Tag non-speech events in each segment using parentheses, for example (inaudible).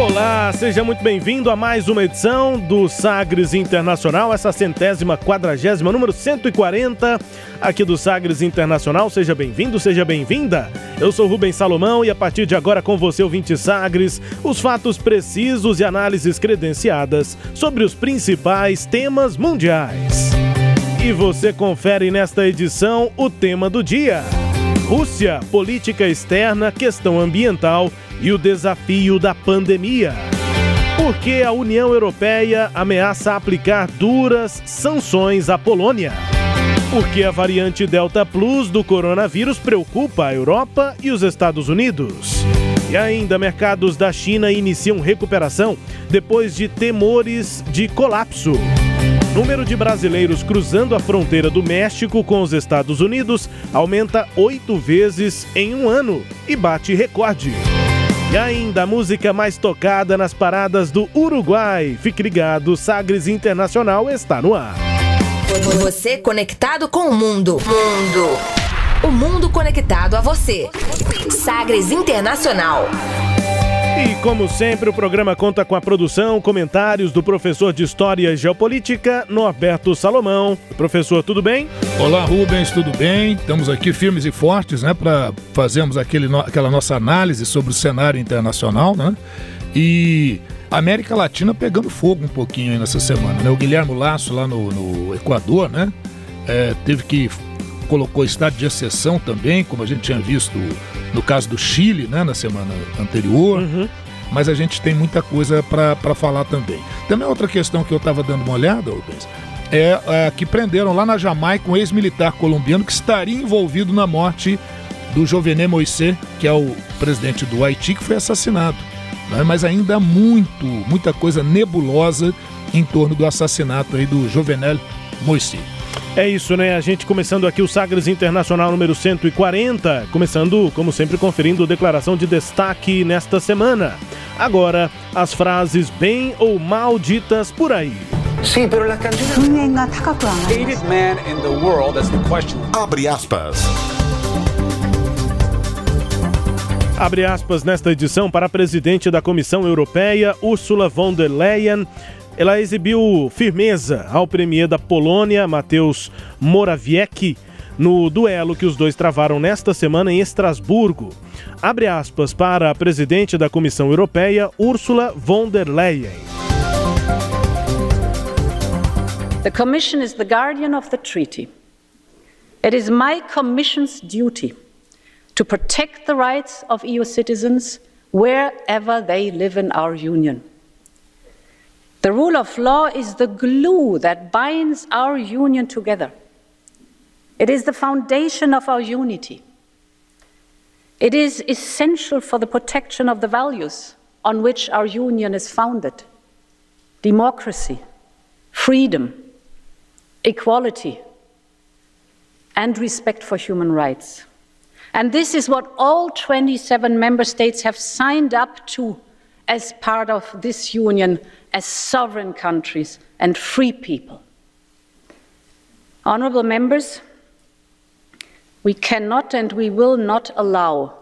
Olá, seja muito bem-vindo a mais uma edição do Sagres Internacional, essa centésima quadragésima, número 140 aqui do Sagres Internacional. Seja bem-vindo, seja bem-vinda. Eu sou Rubens Salomão e a partir de agora com você, ouvinte Sagres, os fatos precisos e análises credenciadas sobre os principais temas mundiais. E você confere nesta edição o tema do dia. Rússia, política externa, questão ambiental e o desafio da pandemia. Por que a União Europeia ameaça aplicar duras sanções à Polônia? Porque a variante Delta Plus do coronavírus preocupa a Europa e os Estados Unidos. E ainda, mercados da China iniciam recuperação depois de temores de colapso. Número de brasileiros cruzando a fronteira do México com os Estados Unidos aumenta oito vezes em um ano e bate recorde. E ainda a música mais tocada nas paradas do Uruguai. Fique ligado, Sagres Internacional está no ar. Você conectado com o mundo. Mundo. O mundo conectado a você. Sagres Internacional. E como sempre, o programa conta com a produção, comentários do professor de História e Geopolítica, Norberto Salomão. Professor, tudo bem? Olá, Rubens, tudo bem? Estamos aqui firmes e fortes, né, para fazermos aquele, aquela nossa análise sobre o cenário internacional, né? E a América Latina pegando fogo um pouquinho aí nessa semana, né? O Guilherme Laço lá no, no Equador, né? É, teve que colocou estado de exceção também, como a gente tinha visto no caso do Chile, né, na semana anterior. Uhum. Mas a gente tem muita coisa para falar também. Também outra questão que eu estava dando uma olhada, Rubens, é, é, que prenderam lá na Jamaica um ex-militar colombiano que estaria envolvido na morte do Jovenel Moisés, que é o presidente do Haiti, que foi assassinado. Né? Mas ainda há muito, muita coisa nebulosa em torno do assassinato aí do Jovenel Moisés. É isso, né? A gente começando aqui o Sagres Internacional número 140, começando, como sempre, conferindo declaração de destaque nesta semana. Agora, as frases bem ou mal ditas por aí. Sim, pero la man in the world, that's the question. Abre aspas. Abre aspas nesta edição para a presidente da Comissão Europeia, Ursula von der Leyen ela exibiu firmeza ao premier da Polônia, Mateusz Morawiecki, no duelo que os dois travaram nesta semana em Estrasburgo. Abre aspas para a presidente da Comissão Europeia, Ursula von der Leyen. The Commission is the guardian of the treaty. It is my Commission's duty to protect the rights of EU citizens wherever they live in our Union. The rule of law is the glue that binds our union together. It is the foundation of our unity. It is essential for the protection of the values on which our union is founded democracy, freedom, equality, and respect for human rights. And this is what all 27 member states have signed up to as part of this union as sovereign countries and free people. Honourable members, we cannot and we will not allow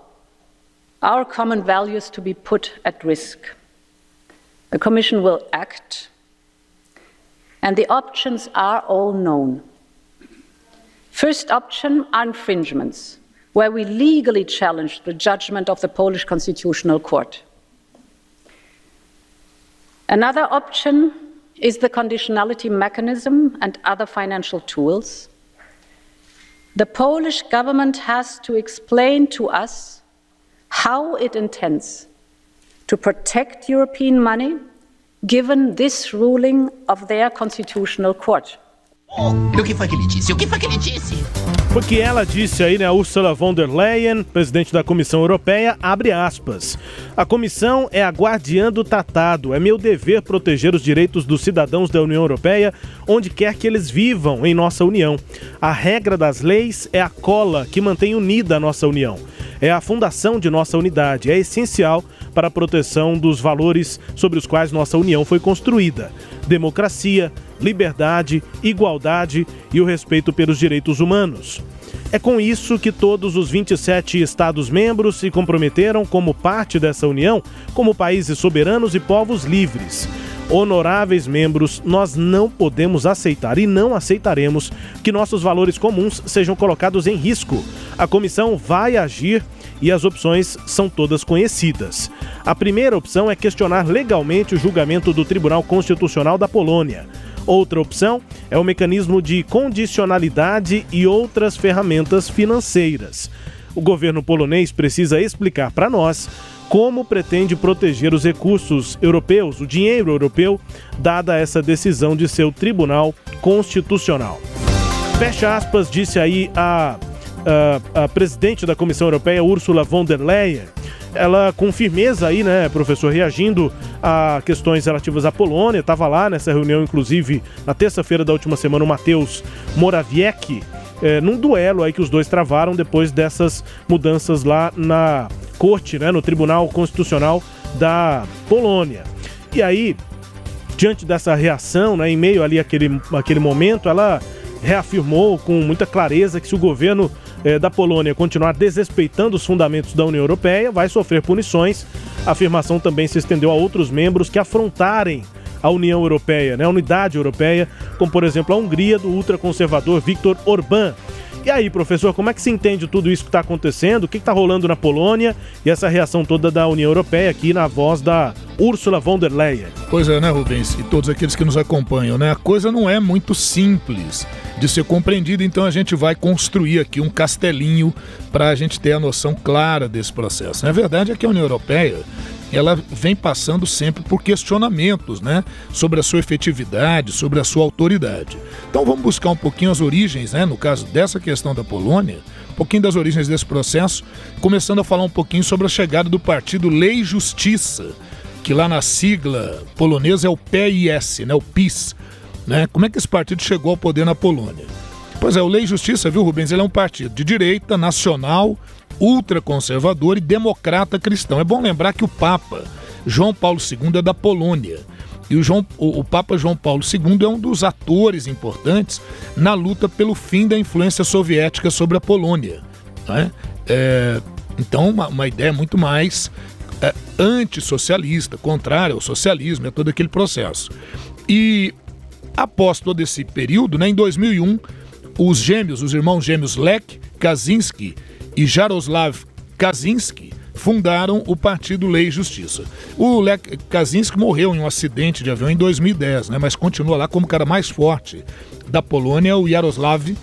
our common values to be put at risk. The Commission will act, and the options are all known. First option are infringements, where we legally challenge the judgment of the Polish Constitutional Court. Another option is the conditionality mechanism and other financial tools. The Polish government has to explain to us how it intends to protect European money given this ruling of their constitutional court. O que foi que ele disse? O que foi que ele disse? Foi que ela disse aí, né, Ursula von der Leyen, presidente da Comissão Europeia, abre aspas. A comissão é a guardiã do tratado. É meu dever proteger os direitos dos cidadãos da União Europeia, onde quer que eles vivam em nossa União. A regra das leis é a cola que mantém unida a nossa União. É a fundação de nossa unidade. É essencial para a proteção dos valores sobre os quais nossa União foi construída: democracia, liberdade, igualdade e o respeito pelos direitos humanos. É com isso que todos os 27 Estados-membros se comprometeram como parte dessa União, como países soberanos e povos livres. Honoráveis membros, nós não podemos aceitar e não aceitaremos que nossos valores comuns sejam colocados em risco. A comissão vai agir e as opções são todas conhecidas. A primeira opção é questionar legalmente o julgamento do Tribunal Constitucional da Polônia. Outra opção é o mecanismo de condicionalidade e outras ferramentas financeiras. O governo polonês precisa explicar para nós como pretende proteger os recursos europeus, o dinheiro europeu, dada essa decisão de seu Tribunal Constitucional. Fecha aspas, disse aí a, a, presidente da Comissão Europeia, Ursula von der Leyen ela com firmeza aí, né, professor, reagindo a questões relativas à Polônia, estava lá nessa reunião, inclusive, na terça-feira da última semana, o Matheus Morawiecki, é, num duelo aí que os dois travaram depois dessas mudanças lá na corte, né, no Tribunal Constitucional da Polônia. E aí, diante dessa reação, né, em meio ali aquele, aquele momento, ela reafirmou com muita clareza que se o governo eh, da Polônia continuar desrespeitando os fundamentos da União Europeia, vai sofrer punições. A afirmação também se estendeu a outros membros que afrontarem a União Europeia, né, a unidade europeia, como por exemplo a Hungria do ultraconservador Viktor Orbán. E aí, professor, como é que se entende tudo isso que está acontecendo? O que está rolando na Polônia e essa reação toda da União Europeia aqui na voz da Ursula von der Leyen? Pois é, né, Rubens? E todos aqueles que nos acompanham, né? A coisa não é muito simples de ser compreendida, então a gente vai construir aqui um castelinho para a gente ter a noção clara desse processo. A verdade é que a União Europeia ela vem passando sempre por questionamentos, né, sobre a sua efetividade, sobre a sua autoridade. Então vamos buscar um pouquinho as origens, né, no caso dessa questão da Polônia, um pouquinho das origens desse processo, começando a falar um pouquinho sobre a chegada do partido Lei e Justiça, que lá na sigla polonesa é o PIS, né, o PIS. Né? Como é que esse partido chegou ao poder na Polônia? Pois é, o Lei e Justiça, viu, Rubens? Ele é um partido de direita, nacional, ultraconservador e democrata cristão. É bom lembrar que o Papa João Paulo II é da Polônia. E o, João, o, Papa João Paulo II é um dos atores importantes na luta pelo fim da influência soviética sobre a Polônia. Né? É, então, uma, uma, ideia muito mais é, antissocialista, contrária ao socialismo, é todo aquele processo. E após todo esse período, né, em 2001, os gêmeos, os irmãos gêmeos Lech Kaczynski e Jaroslav Kaczynski fundaram o Partido Lei e Justiça. O Lech Kaczynski morreu em um acidente de avião em 2010, né, mas continua lá como o cara mais forte da Polônia, o Jaroslav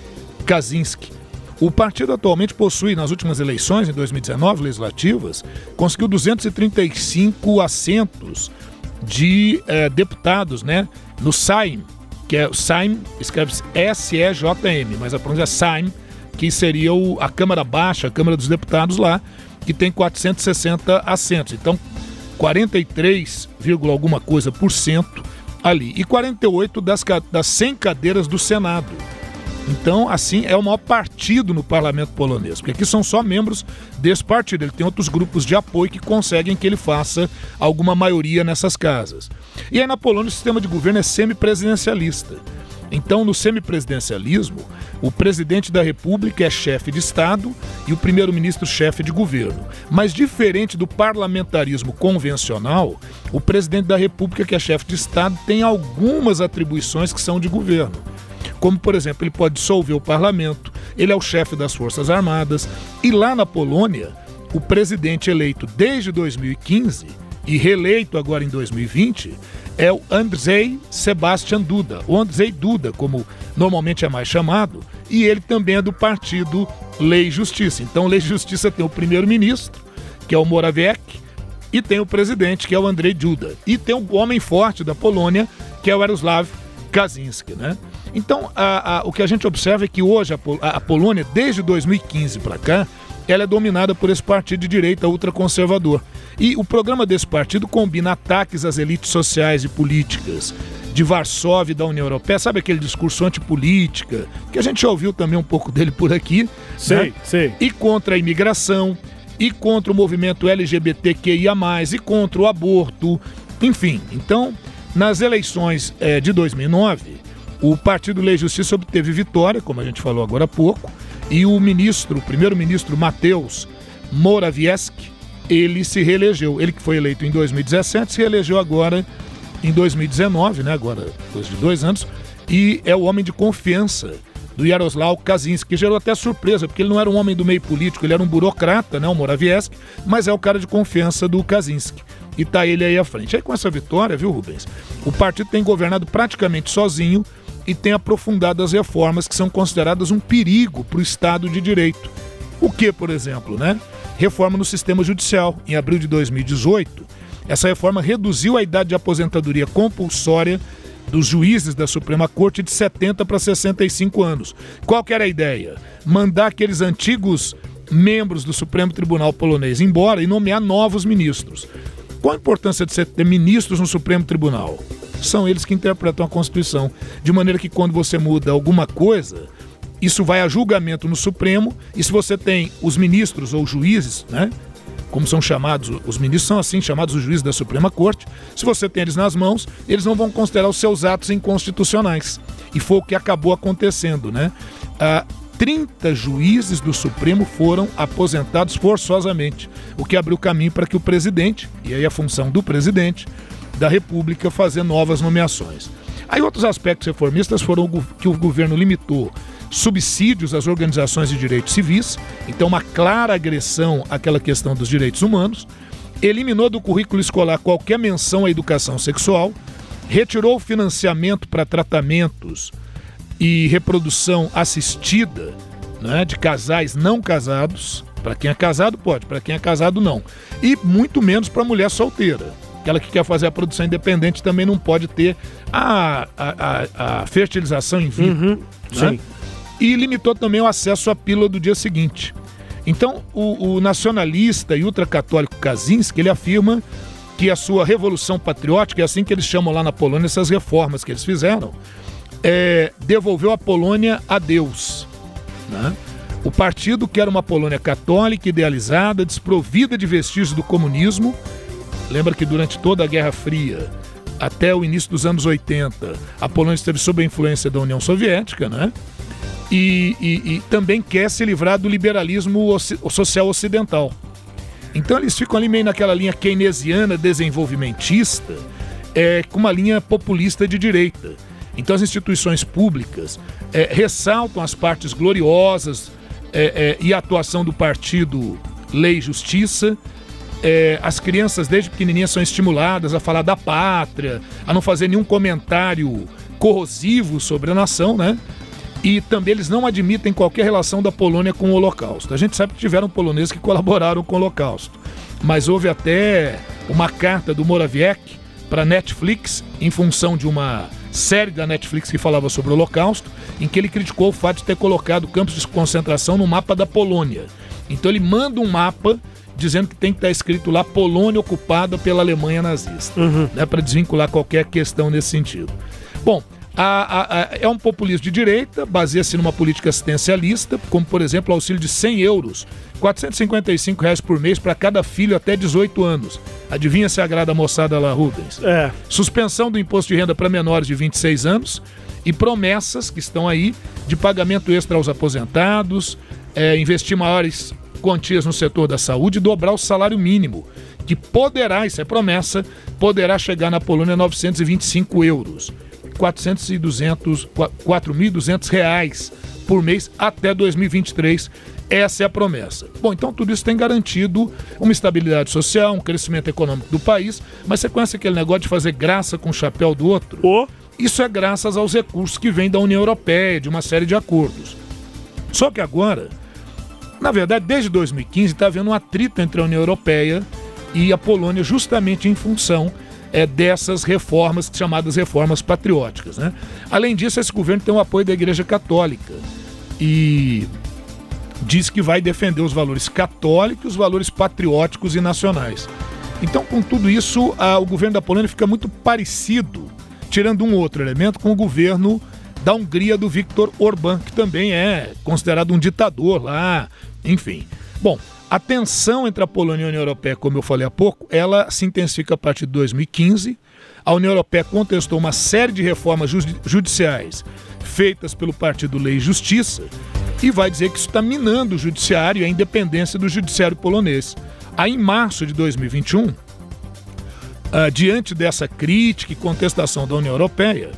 Kaczynski. O partido atualmente possui, nas últimas eleições, em 2019, legislativas, conseguiu 235 assentos de eh, deputados né, no Saim, que é o Saim, escreve-se S-E-J-M, mas a pronúncia é Saim, que seria o, a Câmara Baixa, a Câmara dos Deputados lá, que tem 460 assentos. Então, 43, alguma coisa por cento ali. E 48 das, das 100 cadeiras do Senado. Então, assim, é o maior partido no parlamento polonês, porque aqui são só membros desse partido. Ele tem outros grupos de apoio que conseguem que ele faça alguma maioria nessas casas. E aí na Polônia o sistema de governo é semipresidencialista. Então, no semipresidencialismo, o presidente da República é chefe de Estado e o primeiro-ministro chefe de governo. Mas diferente do parlamentarismo convencional, o presidente da República, que é chefe de Estado, tem algumas atribuições que são de governo. Como, por exemplo, ele pode dissolver o parlamento, ele é o chefe das Forças Armadas, e lá na Polônia, o presidente eleito desde 2015 e reeleito agora em 2020 é o Andrzej Sebastian Duda, o Andrzej Duda, como normalmente é mais chamado, e ele também é do partido Lei e Justiça. Então, Lei e Justiça tem o primeiro-ministro, que é o Morawiecki, e tem o presidente, que é o Andrzej Duda. E tem o homem forte da Polônia, que é o Jaroslav Kaczynski, né? Então, a, a, o que a gente observa é que hoje a, a Polônia, desde 2015 para cá, ela é dominada por esse partido de direita ultraconservador. E o programa desse partido combina ataques às elites sociais e políticas de Varsóvia e da União Europeia, sabe aquele discurso antipolítica, que a gente já ouviu também um pouco (laughs) dele por aqui. Sei, né? sei. E contra a imigração, e contra o movimento LGBTQIA, e contra o aborto, enfim. Então, nas eleições é, de 2009, o Partido Lei e Justiça obteve vitória, como a gente falou agora há pouco, e o ministro, o primeiro-ministro Mateusz Morawiecki, ele se reelegeu. Ele que foi eleito em 2017, se reelegeu agora em 2019, né? Agora, depois de dois anos, e é o homem de confiança do Yaroslav Kaczynski, que gerou até surpresa, porque ele não era um homem do meio político, ele era um burocrata, né, o Morawiecki, mas é o cara de confiança do Kaczynski. E tá ele aí à frente. Aí com essa vitória, viu, Rubens? O partido tem governado praticamente sozinho e tem aprofundado as reformas que são consideradas um perigo para o Estado de Direito. O que, por exemplo, né? Reforma no sistema judicial. Em abril de 2018, essa reforma reduziu a idade de aposentadoria compulsória dos juízes da Suprema Corte de 70 para 65 anos. Qual que era a ideia? Mandar aqueles antigos membros do Supremo Tribunal polonês embora e nomear novos ministros. Qual a importância de você ter ministros no Supremo Tribunal? São eles que interpretam a Constituição. De maneira que quando você muda alguma coisa, isso vai a julgamento no Supremo, e se você tem os ministros ou juízes, né? Como são chamados, os ministros são assim chamados os juízes da Suprema Corte. Se você tem eles nas mãos, eles não vão considerar os seus atos inconstitucionais. E foi o que acabou acontecendo, né? Ah, 30 juízes do Supremo foram aposentados forçosamente, o que abriu caminho para que o presidente, e aí a função do presidente da República, fazer novas nomeações. Aí outros aspectos reformistas foram que o governo limitou subsídios às organizações de direitos civis, então uma clara agressão àquela questão dos direitos humanos, eliminou do currículo escolar qualquer menção à educação sexual, retirou o financiamento para tratamentos e reprodução assistida né, de casais não casados. Para quem é casado, pode, para quem é casado, não. E muito menos para mulher solteira. Aquela que quer fazer a produção independente também não pode ter a, a, a, a fertilização in vitro. Uhum, né? Sim e limitou também o acesso à pílula do dia seguinte. Então, o, o nacionalista e ultracatólico Kaczynski, ele afirma que a sua revolução patriótica, é assim que eles chamam lá na Polônia essas reformas que eles fizeram, é, devolveu a Polônia a Deus. Né? O partido quer uma Polônia católica, idealizada, desprovida de vestígios do comunismo. Lembra que durante toda a Guerra Fria, até o início dos anos 80, a Polônia esteve sob a influência da União Soviética, né? e, e, e também quer se livrar do liberalismo social ocidental. Então eles ficam ali meio naquela linha keynesiana desenvolvimentista, é, com uma linha populista de direita. Então as instituições públicas é, ressaltam as partes gloriosas é, é e a atuação do partido Lei e Justiça. É, as crianças desde pequenininhas são estimuladas a falar da pátria, a não fazer nenhum comentário corrosivo sobre a nação, né? E também eles não admitem qualquer relação da Polônia com o Holocausto. A gente sabe que tiveram poloneses que colaboraram com o Holocausto. Mas houve até uma carta do Morawiecki para Netflix, em função de uma série da Netflix que falava sobre o Holocausto, em que ele criticou o fato de ter colocado campos de concentração no mapa da Polônia. Então ele manda um mapa dizendo que tem que estar escrito lá Polônia ocupada pela Alemanha nazista, uhum. né, para desvincular qualquer questão nesse sentido. Bom, a, a, é um populismo de direita, baseia-se numa política assistencialista, como por exemplo o auxílio de 100 euros, 455 reais por mês para cada filho até 18 anos. Adivinha se agrada a moçada lá, Rubens? É. Suspensão do imposto de renda para menores de 26 anos e promessas que estão aí de pagamento extra aos aposentados, é, investir maiores quantias no setor da saúde e dobrar o salário mínimo, que poderá, isso é promessa, poderá chegar na Polônia a 925 euros. 400 e 200, 4.200 reais por mês até 2023. Essa é a promessa. Bom, então tudo isso tem garantido uma estabilidade social, um crescimento econômico do país, mas você conhece aquele negócio de fazer graça com o chapéu do outro? Oh. Isso é graças aos recursos que vêm da União Europeia, de uma série de acordos. Só que agora, na verdade, desde 2015 está havendo um atrito entre a União Europeia e a Polônia, justamente em função é, dessas reformas chamadas reformas patrióticas. Né? Além disso, esse governo tem o apoio da Igreja Católica e diz que vai defender os valores católicos, os valores patrióticos e nacionais. Então, com tudo isso, a, o governo da Polônia fica muito parecido, tirando um outro elemento, com o governo da Hungria do Viktor Orbán, que também é considerado um ditador lá, enfim. Bom, a tensão entre a Polônia e a União Europeia, como eu falei há pouco, ela se intensifica a partir de 2015. A União Europeia contestou uma série de reformas judiciais feitas pelo Partido Lei e Justiça e vai dizer que isso está minando o judiciário e a independência do judiciário polonês. Aí, em março de 2021, uh, ah, diante dessa crítica e contestação da União Europeia,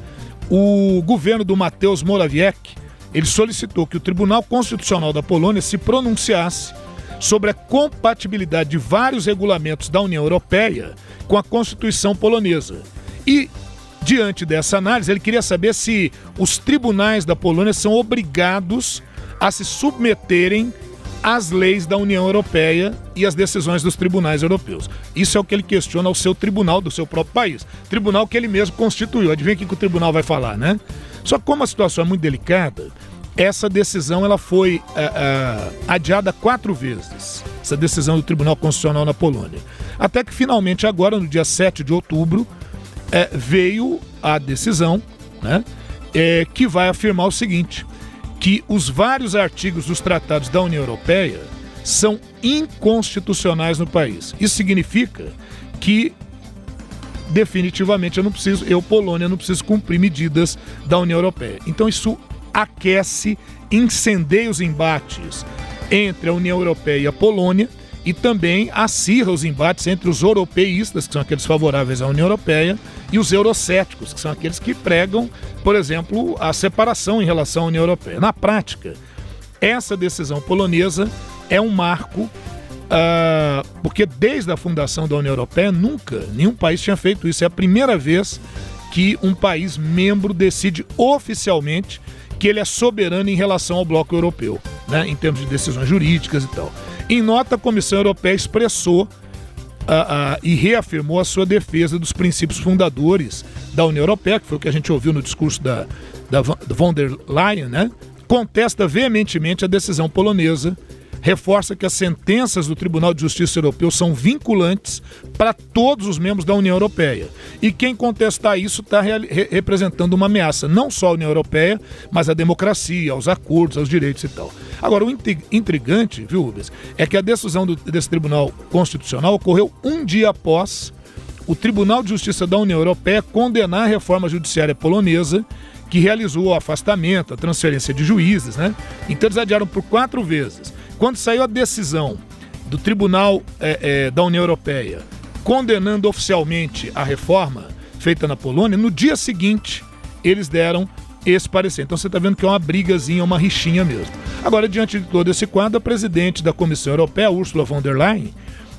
o governo do Mateusz Morawiecki ele solicitou que o Tribunal Constitucional da Polônia se pronunciasse sobre a compatibilidade de vários regulamentos da União Europeia com a Constituição polonesa. E, diante dessa análise, ele queria saber se os tribunais da Polônia são obrigados a se submeterem às leis da União Europeia e às decisões dos tribunais europeus. Isso é o que ele questiona ao seu tribunal do seu próprio país. Tribunal que ele mesmo constituiu. Adivinha o que o tribunal vai falar, né? Só que como a situação é muito delicada, essa decisão ela foi uh, uh, adiada quatro vezes, essa decisão do Tribunal Constitucional na Polônia. Até que finalmente agora, no dia 7 de outubro, uh, veio a decisão né, que vai afirmar o seguinte, que os vários artigos dos tratados da União Europeia são inconstitucionais no país. Isso significa que definitivamente eu não preciso, eu Polônia não preciso cumprir medidas da União Europeia. Então isso aquece, incendeia os embates entre a União Europeia e a Polônia e também acirra os embates entre os europeístas, que são aqueles favoráveis à União Europeia, e os eurocéticos, que são aqueles que pregam, por exemplo, a separação em relação à União Europeia. Na prática, essa decisão polonesa é um marco, uh, porque desde a fundação da União Europeia, nunca nenhum país tinha feito isso. É a primeira vez que um país membro decide oficialmente que ele é soberano em relação ao bloco europeu, né, em termos de decisões jurídicas e tal. Em nota, a Comissão Europeia expressou uh, uh, e reafirmou a sua defesa dos princípios fundadores da União Europeia, que foi o que a gente ouviu no discurso da, da von der Leyen, né? contesta veementemente a decisão polonesa reforça que as sentenças do Tribunal de Justiça Europeu são vinculantes para todos os membros da União Europeia. E quem contestar isso está re representando uma ameaça, não só à União Europeia, mas à democracia, aos acordos, aos direitos e tal. Agora, o intrigante, viu, Rubens, é que a decisão do, desse Tribunal Constitucional ocorreu um dia após o Tribunal de Justiça da União Europeia condenar a reforma judiciária polonesa que realizou o afastamento, a transferência de juízes, né? Então eles adiaram por quatro vezes. Quando saiu a decisão do Tribunal é, é, da União Europeia condenando oficialmente a reforma feita na Polônia, no dia seguinte eles deram esse parecer. Então você está vendo que é uma brigazinha, uma rixinha mesmo. Agora, diante de todo esse quadro, a presidente da Comissão Europeia, Ursula von der Leyen,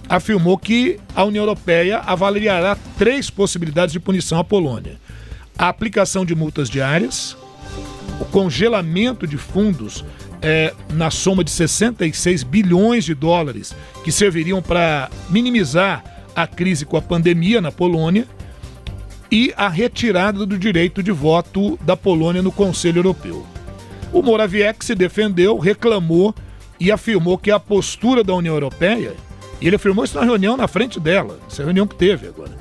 afirmou que a União Europeia avaliará três possibilidades de punição à Polônia: a aplicação de multas diárias, o congelamento de fundos é, na soma de 66 bilhões de dólares que serviriam para minimizar a crise com a pandemia na Polônia e a retirada do direito de voto da Polônia no Conselho Europeu. O Morawiecki se defendeu, reclamou e afirmou que a postura da União Europeia, e ele afirmou isso na reunião na frente dela, essa reunião que teve agora.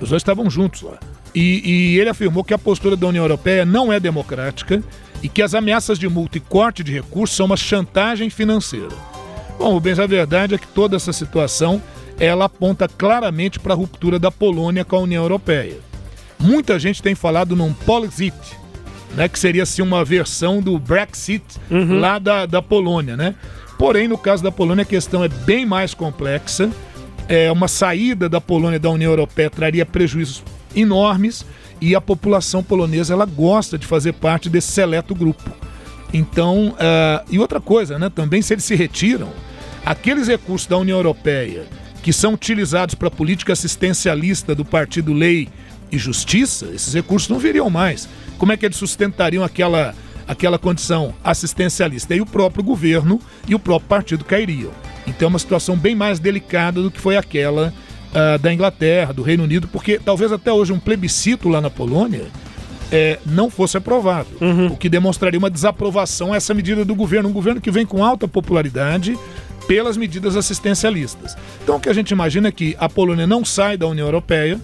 Os dois estavam juntos lá. E, e ele afirmou que a postura da União Europeia não é democrática e que as ameaças de multa e corte de recursos são uma chantagem financeira. Bom, Rubens, a verdade é que toda essa situação ela aponta claramente para a ruptura da Polônia com a União Europeia. Muita gente tem falado num Polexit, né, que seria assim uma versão do Brexit uhum. lá da, da Polônia, né? Porém, no caso da Polônia, a questão é bem mais complexa. É, uma saída da Polônia da União Europeia traria prejuízos enormes e a população polonesa ela gosta de fazer parte desse seleto grupo. Então, uh, e outra coisa, né? Também se eles se retiram, aqueles recursos da União Europeia que são utilizados para a política assistencialista do Partido Lei e Justiça, esses recursos não viriam mais. Como é que eles sustentariam aquela, aquela condição assistencialista? E o próprio governo e o próprio partido cairiam. Então é uma situação bem mais delicada do que foi aquela uh, da Inglaterra, do Reino Unido, porque talvez até hoje um plebiscito lá na Polônia é, não fosse aprovado, Uhum. o que demonstraria uma desaprovação a essa medida do governo, um governo que vem com alta popularidade pelas medidas assistencialistas. Então o que a gente imagina é que a Polônia não sai da União Europeia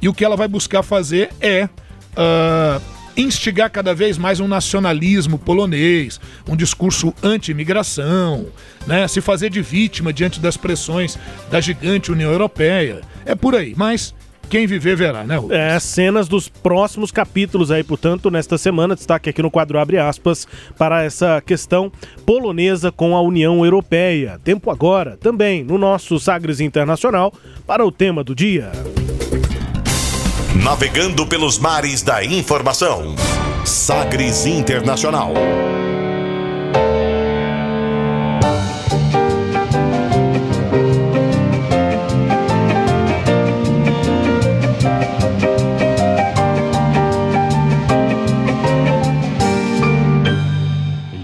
e o que ela vai buscar fazer é ah, instigar cada vez mais um nacionalismo polonês, um discurso anti-imigração, né? se fazer de vítima diante das pressões da gigante União Europeia. É por aí, mas quem viver verá, né, Rubens? É, cenas dos próximos capítulos aí, portanto, nesta semana, destaque aqui no quadro Abre aspas para essa questão polonesa com a União Europeia. Tempo agora, também, no nosso Sagres Internacional, para o tema do dia. Navegando pelos mares da informação. Sagres Internacional.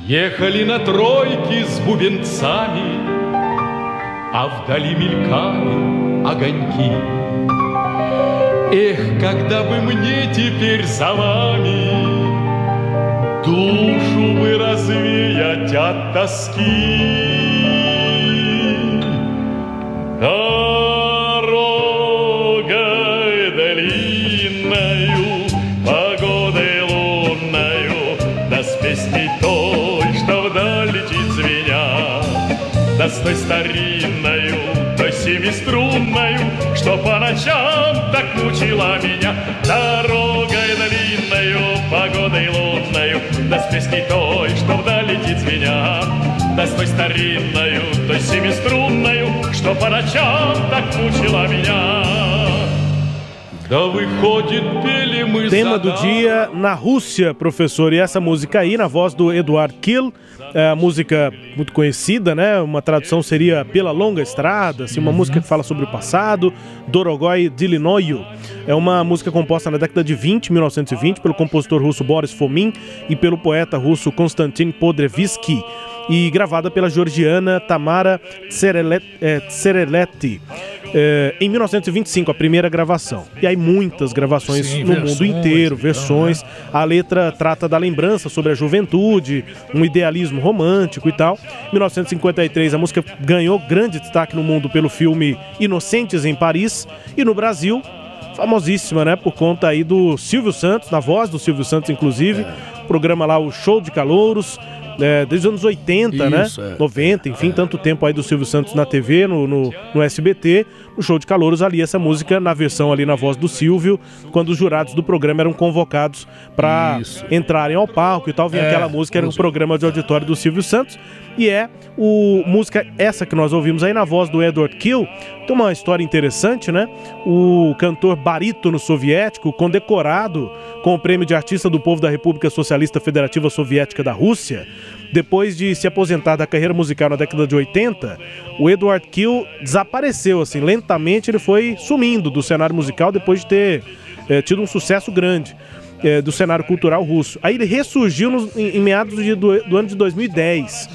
Ехали на тройке с бубенцами, А вдали мелькали огоньки. Эх, когда бы мне теперь за вами Душу бы развеять от тоски. Дорогой длинною, погодой лунною, Да с песней той, что вдаль летит звеня, Да с той старинною, той семиструнною, Что по ночам так мучила меня. Дорогой длинною, погодой лунною, Да с песней той, что вдаль летит звеня, Да с той старинною, той семиструнною, Что по ночам так мучила меня. Tema do dia na Rússia, professor. E essa música aí, na voz do Eduard Kill, é música muito conhecida, né? Uma tradução seria Pela Longa Estrada, assim, uma uhum. música que fala sobre o passado, Dorogói Dilinoyo. É uma música composta na década de 20, 1920, pelo compositor russo Boris Fomin e pelo poeta russo Konstantin Podrevsky e gravada pela georgiana Tamara eh, Tsereleti. eh, em 1925, a primeira gravação. E aí muitas gravações Sim, no versões, mundo inteiro, então, versões. A letra trata da lembrança sobre a juventude, um idealismo romântico e tal. Em 1953, a música ganhou grande destaque no mundo pelo filme Inocentes em Paris. E no Brasil, famosíssima, né? Por conta aí do Silvio Santos, na voz do Silvio Santos, inclusive. Programa lá, o Show de Calouros. É, desde os anos 80, Isso, né? é. 90, enfim, tanto tempo aí do Silvio Santos na TV, no, no, no SBT, no show de calouros ali, essa música na versão ali na voz do Silvio, quando os jurados do programa eram convocados para entrarem ao palco e tal, vinha É, aquela música, era um programa de auditório do Silvio Santos, e é o música essa que nós ouvimos aí na voz do Edward Kill, tem uma história interessante, né? O cantor barítono soviético, condecorado com o prêmio de artista do povo da República Socialista Federativa Soviética da Rússia, depois de se aposentar da carreira musical na década de 80, o Edward Kill desapareceu, assim, lentamente ele foi sumindo do cenário musical depois de ter eh, tido um sucesso grande eh, do cenário cultural russo. Aí ele ressurgiu nos- em, em meados de- do, do ano de 2010.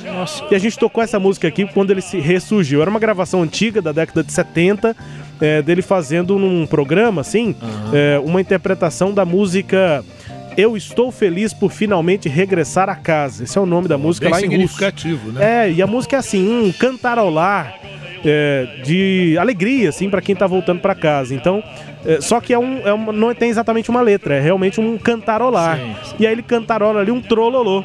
E a gente tocou essa música aqui quando ele se ressurgiu. Era uma gravação antiga da década de 70, eh, dele fazendo num programa, assim, eh, uma interpretação da música Eu Estou Feliz por Finalmente Regressar a Casa. Esse é o nome da música Bem lá em russo. significativo, né? É, e a música é assim, um cantarolar é, de alegria, assim, para quem tá voltando para casa. Então, é, só que é um, é uma- não tem exatamente uma letra, é realmente um cantarolar. Sim, sim. E aí ele cantarola ali um trololô.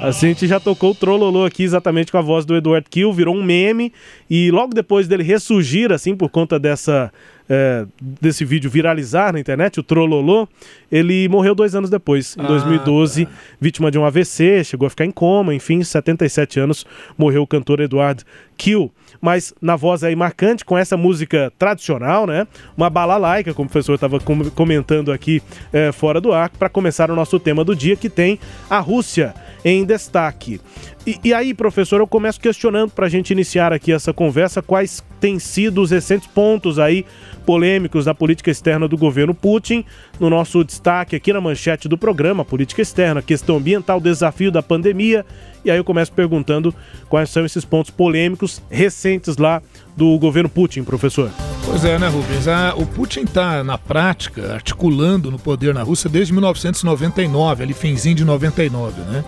Assim, a gente já tocou o trololô aqui exatamente com a voz do Edward Kill, virou um meme. E logo depois dele ressurgir, assim, por conta dessa, é, desse vídeo viralizar na internet, o trololô, ele morreu dois anos depois, em 2012, vítima de um AVC, chegou a ficar em coma, enfim, 77 anos, morreu o cantor Edward Kill. Mas na voz aí marcante, com essa música tradicional, né? Uma balalaica, como o professor estava comentando aqui é, fora do ar, para começar o nosso tema do dia, que tem a Rússia em destaque. E, e aí, professor, eu começo questionando para a gente iniciar aqui essa conversa quais têm sido os recentes pontos aí polêmicos da política externa do governo Putin. No nosso destaque aqui na manchete do programa, política externa, questão ambiental, desafio da pandemia. E aí eu começo perguntando quais são esses pontos polêmicos recentes lá do governo Putin, professor. Pois é, né, Rubens? Ah, o Putin está, na prática, articulando no poder na Rússia desde 1999, ali finzinho de 99, né?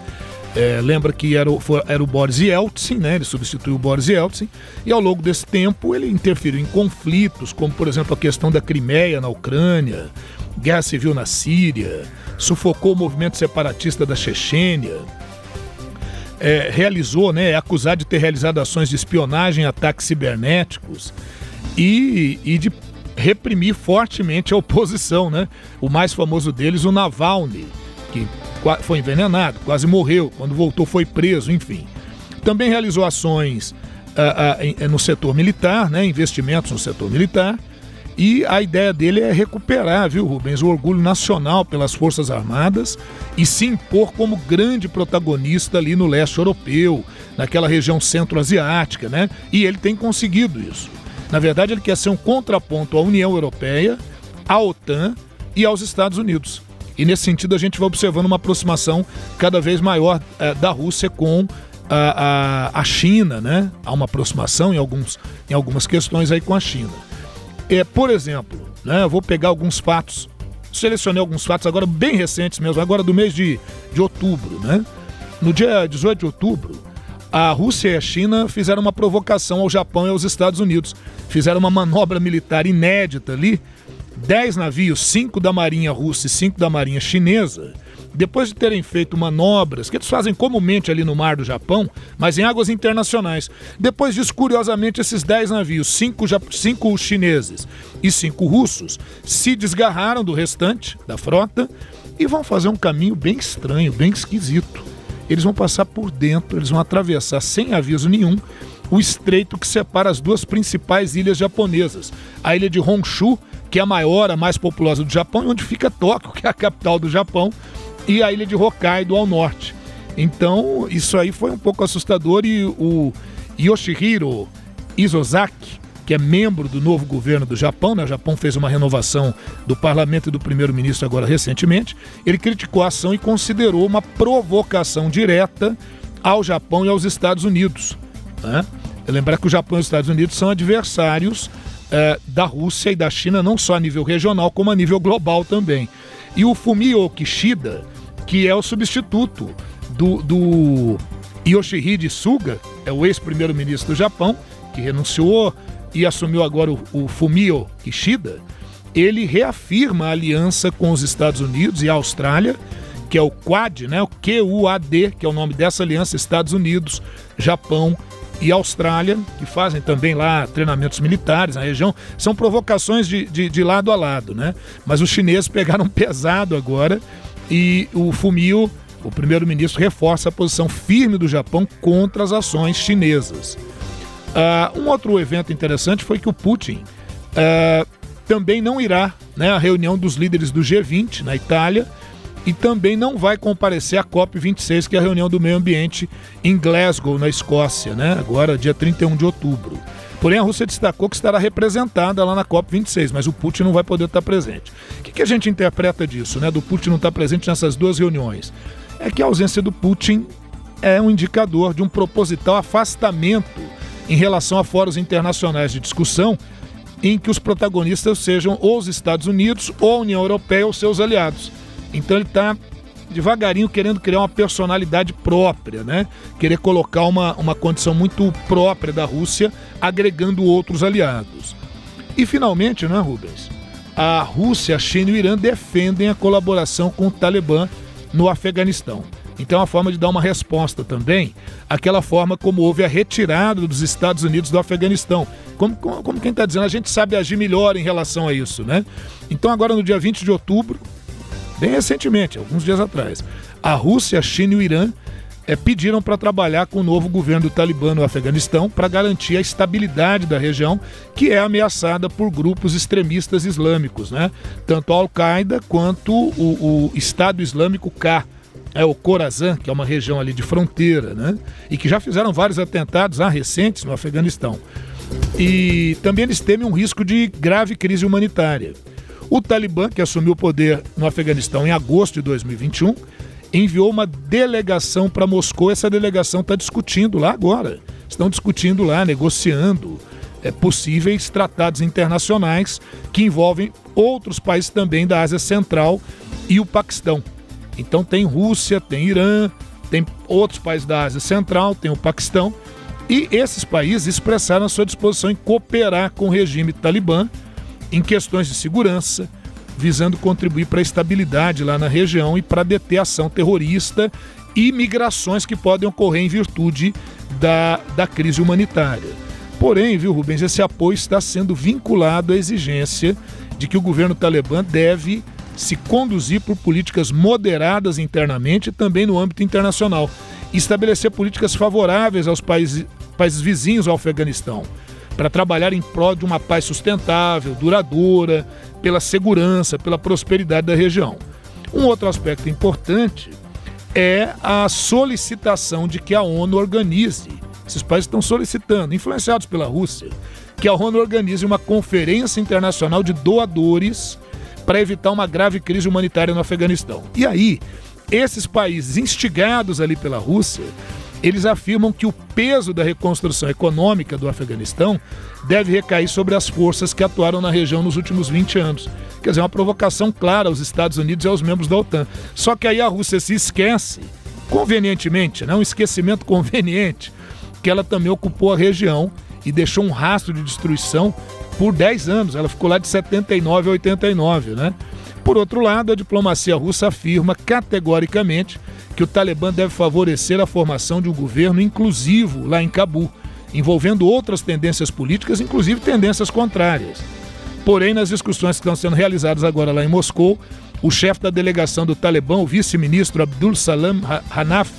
É, lembra que era o, foi, era o Boris Yeltsin, né? Ele substituiu o Boris Yeltsin e ao longo desse tempo ele interferiu em conflitos, como por exemplo a questão da Crimeia na Ucrânia, guerra civil na Síria, sufocou o movimento separatista da Chechênia, é, realizou, né? É acusado de ter realizado ações de espionagem, ataques cibernéticos e, e de reprimir fortemente a oposição, né? O mais famoso deles, o Navalny, que foi envenenado, quase morreu, quando voltou foi preso, enfim. Também realizou ações uh, uh, no setor militar, né? investimentos no setor militar, e a ideia dele é recuperar, viu, Rubens, o orgulho nacional pelas Forças Armadas e se impor como grande protagonista ali no leste europeu, naquela região centro-asiática, né? E ele tem conseguido isso. Na verdade, ele quer ser um contraponto à União Europeia, à OTAN e aos Estados Unidos. E nesse sentido, a gente vai observando uma aproximação cada vez maior eh, da Rússia com a, a, a, China, né? Há uma aproximação em, alguns, em algumas questões aí com a China. É, por exemplo, né, eu vou pegar alguns fatos, selecionei alguns fatos agora bem recentes mesmo, agora do mês de, de outubro, né? No dia 18 de outubro, a Rússia e a China fizeram uma provocação ao Japão e aos Estados Unidos. Fizeram uma manobra militar inédita ali. Dez navios, cinco da Marinha Russa e cinco da Marinha Chinesa, depois de terem feito manobras que eles fazem comumente ali no mar do Japão, mas em águas internacionais. Depois disso, curiosamente, esses 10 navios, cinco, cinco chineses e cinco russos, se desgarraram do restante da frota e vão fazer um caminho bem estranho, bem esquisito eles vão passar por dentro, eles vão atravessar sem aviso nenhum o estreito que separa as duas principais ilhas japonesas. A ilha de Honshu, que é a maior, a mais populosa do Japão, onde fica Tóquio, (laughs) que é a capital do Japão, e a ilha de Hokkaido ao norte. Então, isso aí foi um pouco assustador e o Yoshihiro Isozaki, que é membro do novo governo do Japão, né? o Japão fez uma renovação do parlamento e do primeiro-ministro agora recentemente, ele criticou a ação e considerou uma provocação direta ao Japão e aos Estados Unidos. Né? Lembrar que o Japão e os Estados Unidos são adversários é, da Rússia e da China, não só a nível regional, como a nível global também. E o Fumio Kishida, que é o substituto do, do Yoshihide Suga, é o ex-primeiro-ministro do Japão, que renunciou e assumiu agora o, o Fumio Kishida, ele reafirma a aliança com os Estados Unidos e a Austrália, que é o Quad, né? o QUAD, que é o nome dessa aliança, Estados Unidos, Japão e Austrália, que fazem também lá treinamentos militares na região. São provocações de, de, de lado a lado, né? Mas os chineses (laughs) pegaram pesado agora e o Fumio, o primeiro-ministro, reforça a posição firme do Japão contra as ações chinesas. Uh, um outro evento interessante foi que o Putin uh, também não irá né, à reunião dos líderes do G20 na Itália e também não vai comparecer à COP26, que é a reunião do meio ambiente em Glasgow, na Escócia, né, agora dia 31 de outubro. Porém, a Rússia destacou que estará representada lá na COP26, mas o Putin não vai poder estar presente. O que, que a gente interpreta disso, né, do Putin não estar presente nessas duas reuniões? É que a ausência do Putin é um indicador de um proposital afastamento em relação a fóruns internacionais de discussão em que os protagonistas sejam ou os Estados Unidos ou a União Europeia ou seus aliados. Então ele está devagarinho querendo criar uma personalidade própria, né? Querer colocar uma, uma condição muito própria da Rússia, agregando outros aliados. E finalmente, né, Rubens? A Rússia, a China e o Irã defendem a colaboração com o Talibã no Afeganistão. Então é uma forma de dar uma resposta também àquela forma como houve a retirada dos Estados Unidos do Afeganistão. Como, como, como quem está dizendo, a gente sabe agir melhor em relação a isso, né? Então agora no dia 20 de outubro, bem recentemente, alguns dias atrás, a Rússia, a China e o Irã é, pediram para trabalhar com o novo governo do Talibã no Afeganistão para garantir a estabilidade da região, que é ameaçada por grupos extremistas islâmicos, né? Tanto a Al-Qaeda quanto o, o Estado Islâmico K é o Khorasan, que é uma região ali de fronteira, né? E que já fizeram vários atentados ah, recentes no Afeganistão. E também eles temem um risco de grave crise humanitária. O Talibã, que assumiu o poder no Afeganistão em agosto de 2021, enviou uma delegação para Moscou. Essa delegação está discutindo lá agora. Estão discutindo lá, negociando é, possíveis tratados internacionais que envolvem outros países também da Ásia Central e o Paquistão. Então tem Rússia, tem Irã, tem outros países da Ásia Central, tem o Paquistão, e esses países expressaram a sua disposição em cooperar com o regime talibã em questões de segurança, visando contribuir para a estabilidade lá na região e para deter ação terrorista e migrações que podem ocorrer em virtude da, da crise humanitária. Porém, viu, Rubens, esse apoio está sendo vinculado à exigência de que o governo talibã deve se conduzir por políticas moderadas internamente e também no âmbito internacional. Estabelecer políticas favoráveis aos países, países vizinhos ao Afeganistão, para trabalhar em prol de uma paz sustentável, duradoura, pela segurança, pela prosperidade da região. Um outro aspecto importante é a solicitação de que a ONU organize, esses países estão solicitando, influenciados pela Rússia, que a ONU organize uma conferência internacional de doadores para evitar uma grave crise humanitária no Afeganistão. E aí, esses países instigados ali pela Rússia, eles afirmam que o peso da reconstrução econômica do Afeganistão deve recair sobre as forças que atuaram na região nos últimos 20 anos. Quer dizer, uma provocação clara aos Estados Unidos e aos membros da OTAN. Só que aí a Rússia se esquece, convenientemente, né, um esquecimento (laughs) conveniente, que ela também ocupou a região e deixou um rastro de destruição por 10 anos. Ela ficou lá de 79 a 89, né? Por outro lado, a diplomacia russa afirma categoricamente que o Talibã deve favorecer a formação de um governo inclusivo lá em Cabu, envolvendo outras tendências políticas, inclusive tendências contrárias. Porém, nas discussões que estão sendo realizadas agora lá em Moscou, o chefe da delegação do Talibã, o vice-ministro Abdul Salam Hanaf,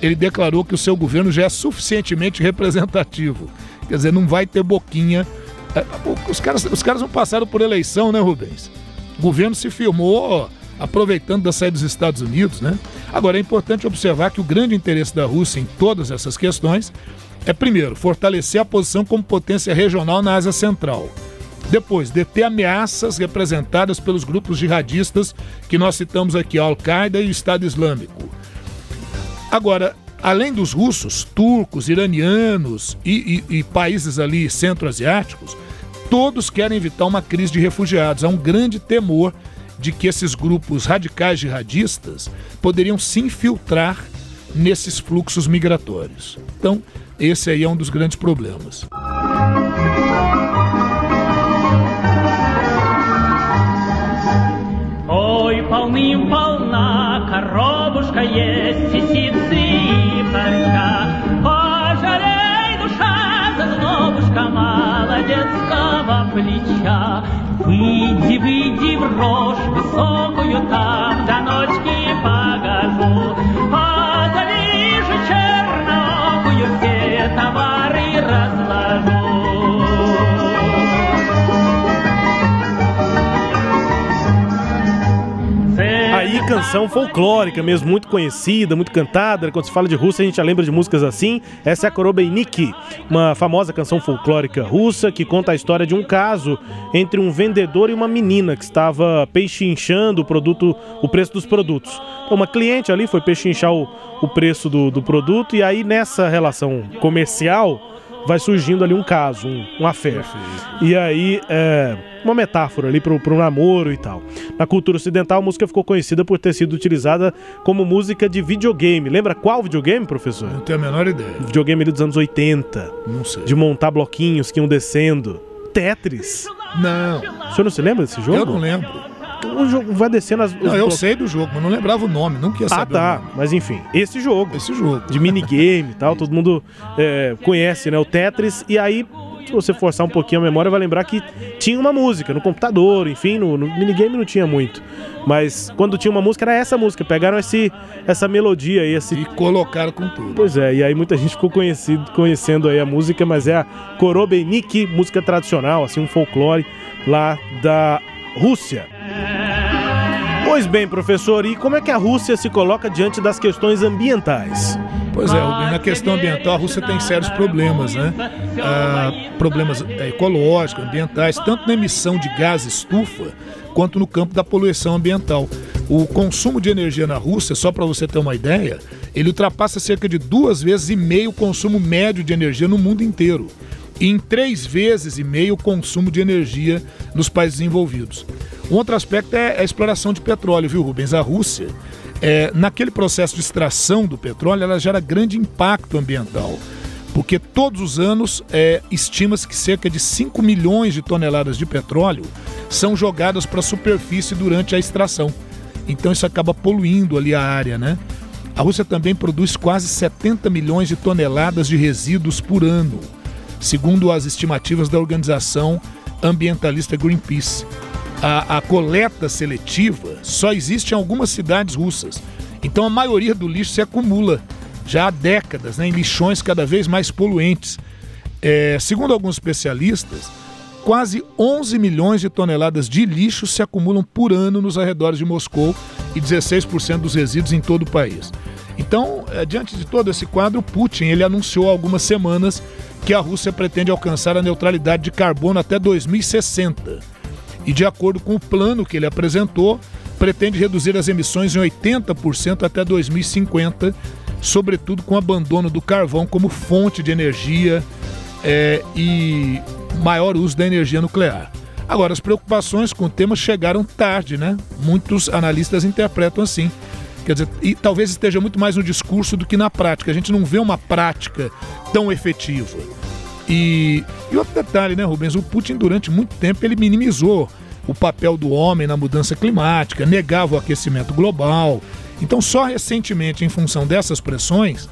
ele declarou que o seu governo já é suficientemente representativo. Quer dizer, não vai ter boquinha é, os caras, os caras não passaram por eleição, né, Rubens? O governo se firmou aproveitando da saída dos Estados Unidos, né? Agora é importante observar que o grande interesse da Rússia em todas essas questões é, primeiro, fortalecer a posição como potência regional na Ásia Central. Depois, deter ameaças representadas pelos grupos jihadistas que nós citamos aqui, a Al-Qaeda e o Estado Islâmico. Agora, além dos russos, turcos, iranianos e, e, e países ali centro-asiáticos, Todos querem evitar uma crise de refugiados. Há um grande temor de que esses grupos radicais jihadistas poderiam se infiltrar nesses fluxos migratórios. Então, esse aí é um dos grandes problemas. Oi, palminho, palnaca, robusca e esse зазнобушка молодецкого плеча. Выйди, выйди в рожь высокую там, до ночки погожу. Canção folclórica mesmo, muito conhecida, muito cantada. Quando se fala de Rússia, a gente já lembra de músicas assim. Essa é a Korobeiniki, uma famosa canção folclórica russa que conta a história de um caso entre um vendedor e uma menina que estava pechinchando o produto, o preço dos produtos. Então, uma cliente ali foi pechinchar o, o preço do, do produto e aí nessa relação comercial vai surgindo ali um caso, um, um affair. E aí, é, uma metáfora ali pro, pro namoro e tal. Na cultura ocidental, a música ficou conhecida por ter sido utilizada como música de videogame. Lembra qual videogame, professor? Não tenho a menor ideia. Videogame ali dos anos 80. Não sei. De montar bloquinhos que iam descendo. Tetris. Não. O senhor não se lembra desse jogo? Eu não lembro. O jogo vai descendo as. Não, eu sei do jogo, mas não lembrava o nome, nunca ia Ah, saber. tá. o nome. Mas enfim, esse jogo. Esse jogo. de minigame e tal, todo mundo é, conhece, né? O Tetris. E aí, se você forçar um pouquinho a memória, vai lembrar que tinha uma música no computador, enfim, no, no minigame não tinha muito. Mas quando tinha uma música, era essa música. Pegaram esse, essa melodia aí, esse. E colocaram com tudo. Pois é, e aí muita gente ficou conhecido, conhecendo aí a música, mas é a Korobeniki, música tradicional, assim, um folclore lá da Rússia. Pois bem, professor, e como é que a Rússia se coloca diante das questões ambientais? Pois é, na questão ambiental a Rússia tem sérios problemas, né? Ah, problemas é, ecológicos, ambientais, tanto na emissão de gás estufa quanto no campo da poluição ambiental. O consumo de energia na Rússia, só para você ter uma ideia, ele ultrapassa cerca de duas vezes e meio o consumo médio de energia no mundo inteiro. Em três vezes e meio o consumo de energia nos países desenvolvidos. Um outro aspecto é a exploração de petróleo, viu, Rubens? A Rússia, é, naquele processo de extração do petróleo, ela gera grande impacto ambiental porque todos os anos é, estima-se que cerca de 5 milhões de toneladas de petróleo são jogadas para a superfície durante a extração. Então isso acaba poluindo ali a área, né? A Rússia também produz quase 70 milhões de toneladas de resíduos por ano, segundo as estimativas da organização ambientalista Greenpeace. A, a coleta seletiva só existe em algumas cidades russas, então a maioria do lixo se acumula já há décadas né, em lixões cada vez mais poluentes. É, segundo alguns especialistas, quase 11 milhões de toneladas de lixo se acumulam por ano nos arredores de Moscou e 16% dos resíduos em todo o país. Então, é, diante de todo esse quadro, Putin ele anunciou há algumas semanas que a Rússia pretende alcançar a neutralidade de carbono até 2060. E de acordo com o plano que ele apresentou, pretende reduzir as emissões em 80% até 2050 sobretudo com o abandono do carvão como fonte de energia é, e maior uso da energia nuclear. Agora, as preocupações com o tema chegaram tarde, né? Muitos analistas interpretam assim. Quer dizer, e talvez esteja muito mais no discurso do que na prática. A gente não vê uma prática tão efetiva. E, e outro detalhe, né, Rubens? O Putin, durante muito tempo, ele minimizou o papel do homem na mudança climática, negava o aquecimento global, então, só recentemente, em função dessas pressões,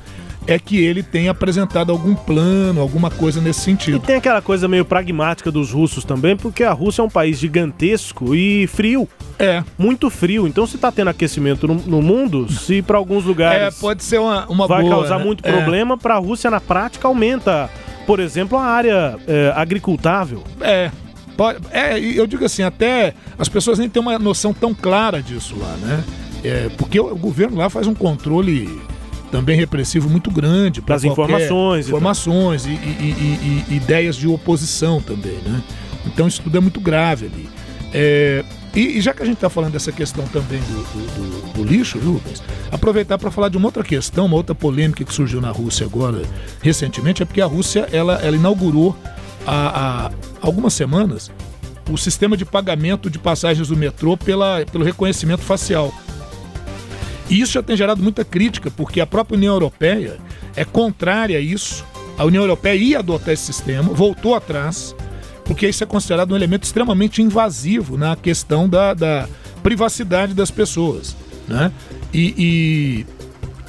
é que ele tem apresentado algum plano, alguma coisa nesse sentido. E tem aquela coisa meio pragmática dos russos também, porque a Rússia é um país gigantesco e frio. É. Muito frio. Então, se está tendo aquecimento no, no mundo, se para alguns lugares. É, pode ser uma, uma vai boa, causar né? muito É. problema, para a Rússia, na prática, aumenta, por exemplo, a área é, agricultável. É. Pode, é, eu digo assim, até as pessoas nem têm uma noção tão clara disso lá, né? É, porque o governo lá faz um controle também repressivo muito grande para Das informações informações e, e- e- e- ideias de oposição também, né? Então isso tudo é muito grave ali. É, e, já que a gente está falando dessa questão também do, do- do- do lixo, viu, Rubens? Aproveitar para falar de uma outra questão, uma outra polêmica que surgiu na Rússia agora recentemente, é porque a Rússia ela, ela inaugurou há, há algumas semanas o sistema de pagamento de passagens do metrô pela, pelo reconhecimento facial. E isso já tem gerado muita crítica, porque a própria União Europeia é contrária a isso. A União Europeia ia adotar esse sistema, voltou atrás, porque isso é considerado um elemento extremamente invasivo na questão da, da privacidade das pessoas. Né? E, e,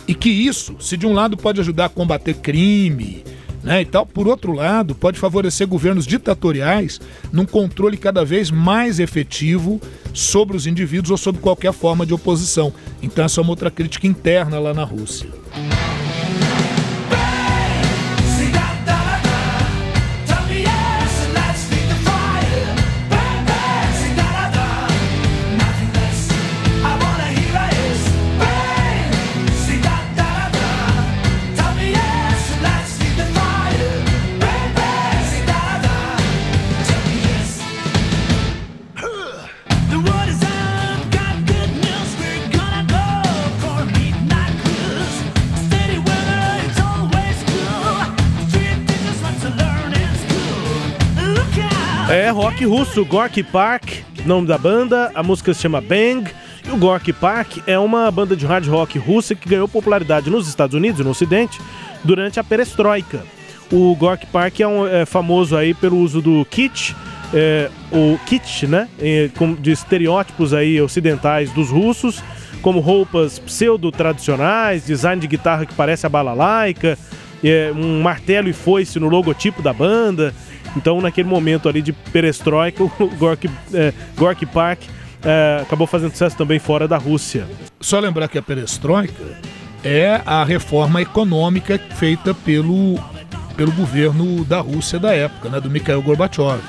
e que isso, se de um lado pode ajudar a combater crime, né, e tal, por outro lado, pode favorecer governos ditatoriais num controle cada vez mais efetivo sobre os indivíduos ou sobre qualquer forma de oposição. Então essa é uma outra crítica interna lá na Rússia. Rock russo, Gorky Park, nome da banda, a música se chama Bang. E o Gorky Park é uma banda de hard rock russa que ganhou popularidade nos Estados Unidos no Ocidente durante a perestroika. O Gorky Park é, um, é famoso aí pelo uso do kitsch, é, o kitsch, né, é, de estereótipos aí ocidentais dos russos, como roupas pseudo-tradicionais, design de guitarra que parece a balalaica, é, um martelo e foice no logotipo da banda. Então, naquele momento ali de perestroika, (laughs) o Gorky, é, Gorky Park é, acabou fazendo sucesso também fora da Rússia. Só lembrar que a perestroika é a reforma econômica feita pelo, pelo governo da Rússia da época, né, do Mikhail Gorbachev.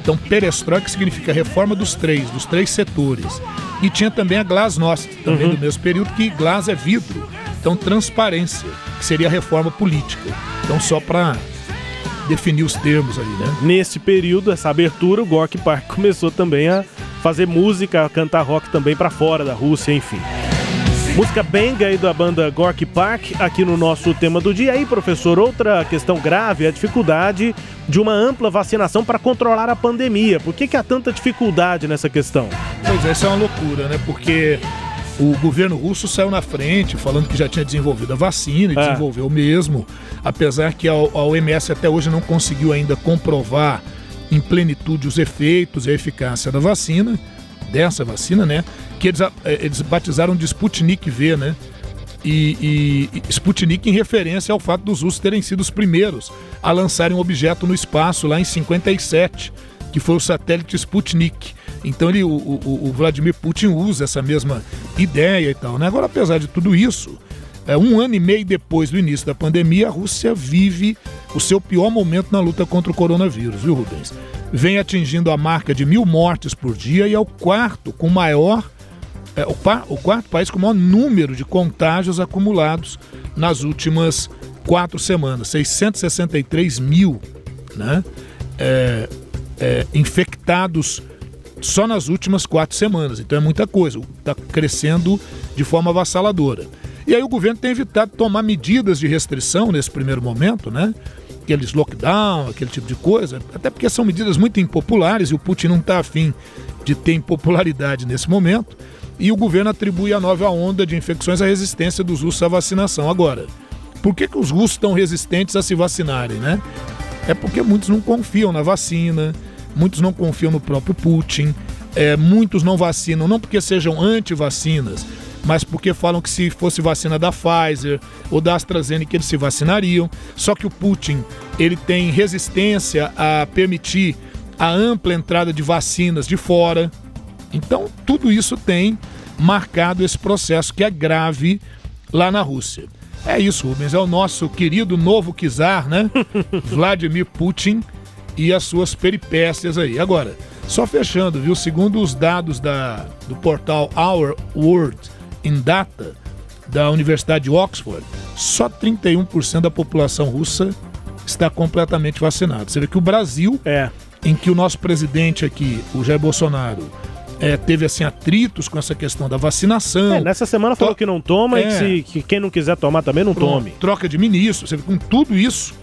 Então, perestroika significa reforma dos três, dos três setores. E tinha também a glasnost, também do mesmo período, que glas é vidro. Então, transparência, que seria a reforma política. Então, só para definir os termos ali, né? Nesse período, essa abertura, o Gorky Park (laughs) começou também a fazer música, a cantar rock também pra fora da Rússia, enfim. Música Bang aí da banda Gorky Park aqui no nosso tema do dia. Aí, professor, outra questão grave é a dificuldade de uma ampla vacinação para controlar a pandemia. Por que, que há tanta dificuldade nessa questão? Pois é, isso é uma loucura, né? Porque o governo russo saiu na frente falando que já tinha desenvolvido a vacina e É. desenvolveu mesmo, apesar que a, a OMS até hoje não conseguiu ainda comprovar em plenitude os efeitos e a eficácia da vacina, dessa vacina, né? Que eles, eh, eles batizaram de Sputnik V, né? E, e- e Sputnik em referência ao fato dos russos terem sido os primeiros a lançarem um objeto no espaço lá em 57, que foi o satélite Sputnik. Então ele, o, o- o Vladimir Putin usa essa mesma ideia e tal. Né? Agora, apesar de tudo isso, é, um ano e meio depois do início da pandemia, a Rússia vive o seu pior momento na luta contra o coronavírus, viu, Rubens? Vem atingindo a marca de mil mortes por dia e é o quarto com maior é, o, o quarto país com o maior número de contágios acumulados nas últimas quatro semanas, 663 mil né? É, é, infectados só nas últimas quatro semanas. Então é muita coisa, está crescendo de forma avassaladora. E aí o governo tem evitado tomar medidas de restrição nesse primeiro momento, né? Aqueles lockdown, aquele tipo de coisa, até porque são medidas muito impopulares e o Putin não está afim de ter impopularidade nesse momento. E o governo atribui a nova onda de infecções à resistência dos russos à vacinação. Agora, por que, que os russos estão resistentes a se vacinarem, né? É porque muitos não confiam na vacina, muitos não confiam no próprio Putin, é, muitos não vacinam não porque sejam anti-vacinas, mas porque falam que se fosse vacina da Pfizer ou da AstraZeneca eles se vacinariam. Só que o Putin ele tem resistência a permitir a ampla entrada de vacinas de fora. Então tudo isso tem marcado esse processo que é grave lá na Rússia. É isso, Rubens, é o nosso querido novo czar, né? (laughs) Vladimir Putin e as suas peripécias aí. Agora, só fechando, viu? Segundo os dados da, do portal Our World in Data da Universidade de Oxford, só 31% da população russa está completamente vacinada. Você vê que o Brasil, É. em que o nosso presidente aqui, o Jair Bolsonaro, eh, teve assim atritos com essa questão da vacinação. É, nessa semana falou To- que não toma e É. que, se- que quem não quiser tomar também não Pronto, tome. Troca de ministro, você vê, com tudo isso,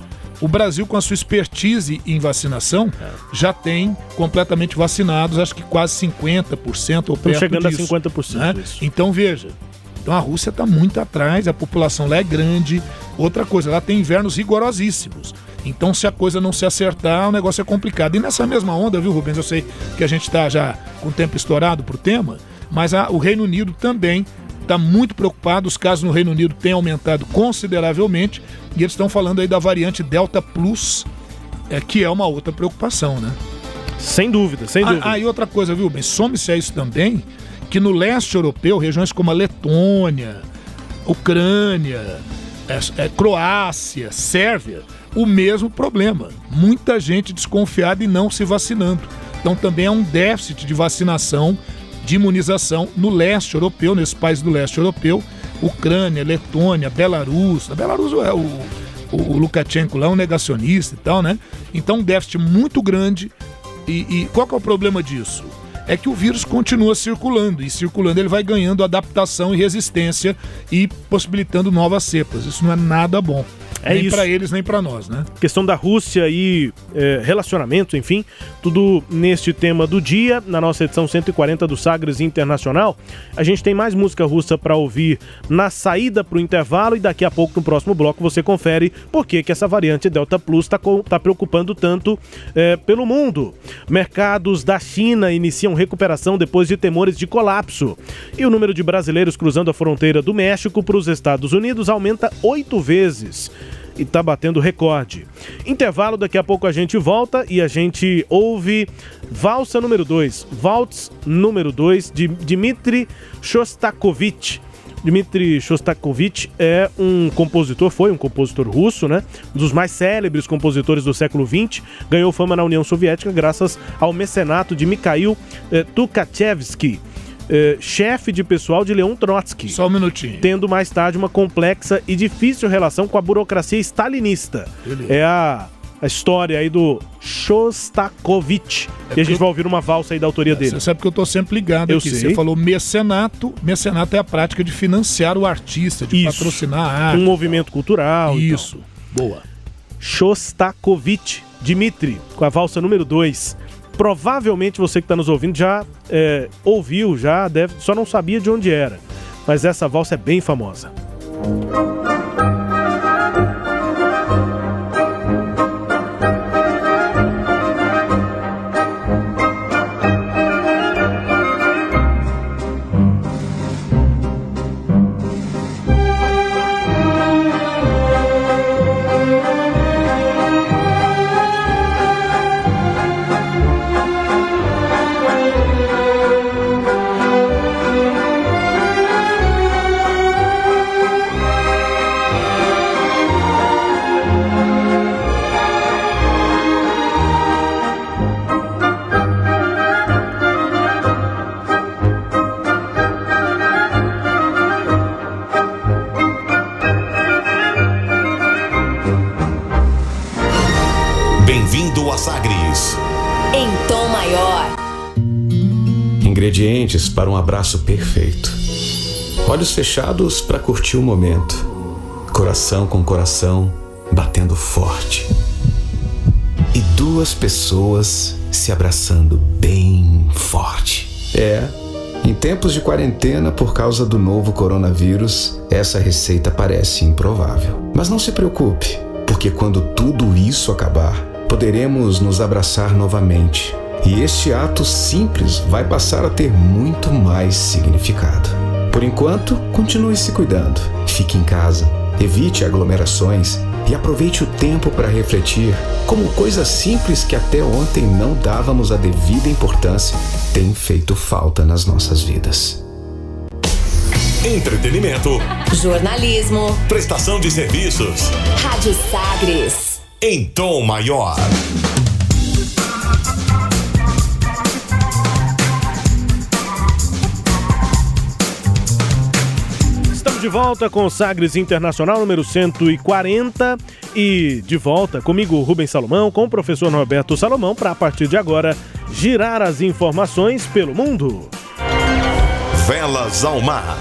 o Brasil, com a sua expertise em vacinação, É. já tem completamente vacinados, acho que quase 50% ou perto chegando a disso, 50%, né? Então, veja, então a Rússia está muito atrás, a população lá é grande. Outra coisa, lá tem invernos rigorosíssimos. Então, se a coisa não se acertar, o negócio é complicado. E nessa mesma onda, viu, Rubens? Eu sei que a gente está já com o tempo estourado pro tema, mas a- o Reino Unido também está muito preocupado. Os casos no Reino Unido têm aumentado consideravelmente e eles estão falando aí da variante Delta Plus, é, que é uma outra preocupação, né? Sem dúvida, sem dúvida. Ah, ah, e outra coisa, viu, bem? Some-se a isso também que no leste europeu, regiões como a Letônia, Ucrânia, é, é, Croácia, Sérvia, o mesmo problema. Muita gente desconfiada e não se vacinando. Então também há um déficit de vacinação, de imunização no leste europeu, nesses países do leste europeu, Ucrânia, Letônia, Belarus. A Belarus é o, o, o Lukashenko lá, um negacionista e tal, né? Então um déficit muito grande. E, e qual que é o problema disso? É que o vírus continua circulando, e circulando ele vai ganhando adaptação e resistência e possibilitando novas cepas. Isso não é nada bom. É nem para eles, nem para nós, né? questão da Rússia e é, relacionamento, enfim, tudo neste tema do dia, na nossa edição 140 do Sagres Internacional. A gente tem mais música russa para ouvir na saída para o intervalo e daqui a pouco no próximo bloco você confere por que, que essa variante Delta Plus está tá preocupando tanto é, pelo mundo. Mercados da China iniciam recuperação depois de temores de colapso. E o número de brasileiros cruzando a fronteira do México para os Estados Unidos aumenta oito vezes e tá batendo recorde. Intervalo, daqui a pouco a gente volta e a gente ouve Valsa número 2, Waltz número 2 de Dmitri Shostakovich. Dmitri Shostakovich é um compositor, foi um compositor russo, né? Um dos mais célebres compositores do século XX. Ganhou fama na União Soviética graças ao mecenato de Mikhail eh, Tukhachevsky, eh, chefe de pessoal de Leon Trotsky Só um minutinho. tendo mais tarde uma complexa e difícil relação com a burocracia stalinista. Beleza. É a a história aí do Shostakovich. e a gente vai ouvir uma valsa aí da autoria dele. Você sabe que eu tô sempre ligado Eu aqui. sei. Você falou mecenato. Mecenato é a prática de financiar o artista, de Isso. patrocinar a arte. Um movimento cultural. Isso. Boa. Shostakovich Dmitri, com a valsa número 2. Provavelmente você que está nos ouvindo já é, ouviu, já deve, só não sabia de onde era. Mas essa valsa é bem famosa. Bem-vindo Para um abraço perfeito. Olhos fechados para curtir o momento. Coração com coração batendo forte. E duas pessoas se abraçando bem forte. É, em tempos de quarentena por causa do novo coronavírus, essa receita parece improvável. Mas não se preocupe, porque quando tudo isso acabar, poderemos nos abraçar novamente. E este ato simples vai passar a ter muito mais significado. Por enquanto, continue se cuidando. Fique em casa, evite aglomerações e aproveite o tempo para refletir como coisas simples que até ontem não dávamos a devida importância têm feito falta nas nossas vidas. Entretenimento, Jornalismo. prestação de serviços Rádio Sagres. em tom maior. De volta com o Sagres Internacional número 140 e de volta comigo, Rubens Salomão, com o professor Norberto Salomão, para a partir de agora girar as informações pelo mundo. Velas ao mar.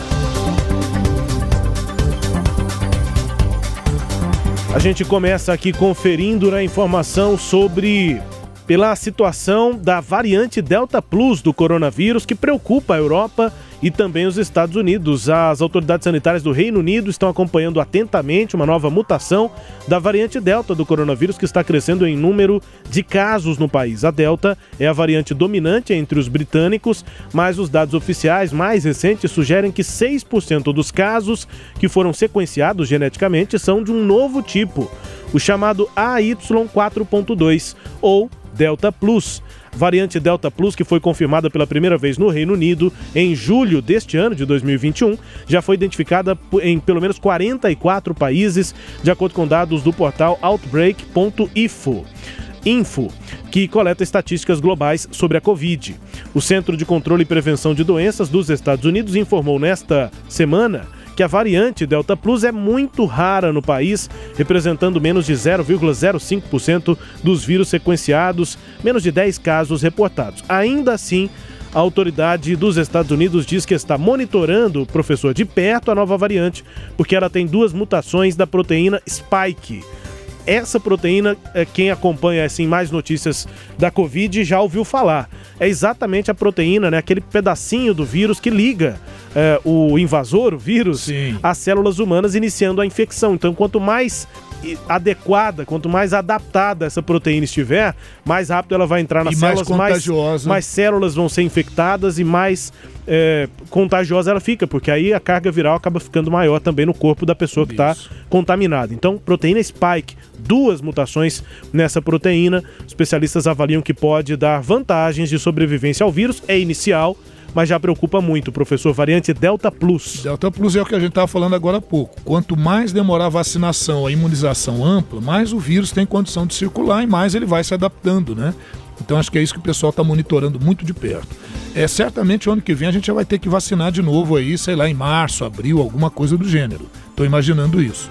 A gente começa aqui conferindo a informação sobre pela situação da variante Delta Plus do coronavírus que preocupa a Europa e também os Estados Unidos. As autoridades sanitárias do Reino Unido estão acompanhando atentamente uma nova mutação da variante Delta do coronavírus que está crescendo em número de casos no país. A Delta é a variante dominante entre os britânicos, mas os dados oficiais mais recentes sugerem que 6% dos casos que foram sequenciados geneticamente são de um novo tipo, o chamado AY4.2 ou Delta Plus. Variante Delta Plus, que foi confirmada pela primeira vez no Reino Unido em julho deste ano de 2021, já foi identificada em pelo menos 44 países, de acordo com dados do portal Outbreak.info. Info, que coleta estatísticas globais sobre a Covid. O Centro de Controle e Prevenção de Doenças dos Estados Unidos informou nesta semana que a variante Delta Plus é muito rara no país, representando menos de 0,05% dos vírus sequenciados, menos de 10 casos reportados. Ainda assim, a autoridade dos Estados Unidos diz que está monitorando, professor, de perto a nova variante, porque ela tem duas mutações da proteína Spike. Essa proteína, é, quem acompanha assim mais notícias da Covid já ouviu falar. É exatamente a proteína, né, aquele pedacinho do vírus que liga é, o invasor, o vírus, às células humanas, iniciando a infecção. Então, quanto mais adequada, quanto mais adaptada essa proteína estiver, mais rápido ela vai entrar nas E mais células, mais, contagiosa. mais células vão ser infectadas e mais é, contagiosa ela fica, porque aí a carga viral acaba ficando maior também no corpo da pessoa que está contaminada. Então, proteína spike, duas mutações nessa proteína. Especialistas avaliam que pode dar vantagens de sobrevivência ao vírus, é inicial, mas já preocupa muito, professor. Variante Delta Plus. Delta Plus é o que a gente estava falando agora há pouco. Quanto mais demorar a vacinação, a imunização ampla, mais o vírus tem condição de circular e mais ele vai se adaptando, né? Então acho que é isso que o pessoal está monitorando muito de perto. É certamente o ano que vem a gente já vai ter que vacinar de novo aí, sei lá, em março, abril, alguma coisa do gênero. Estou imaginando isso.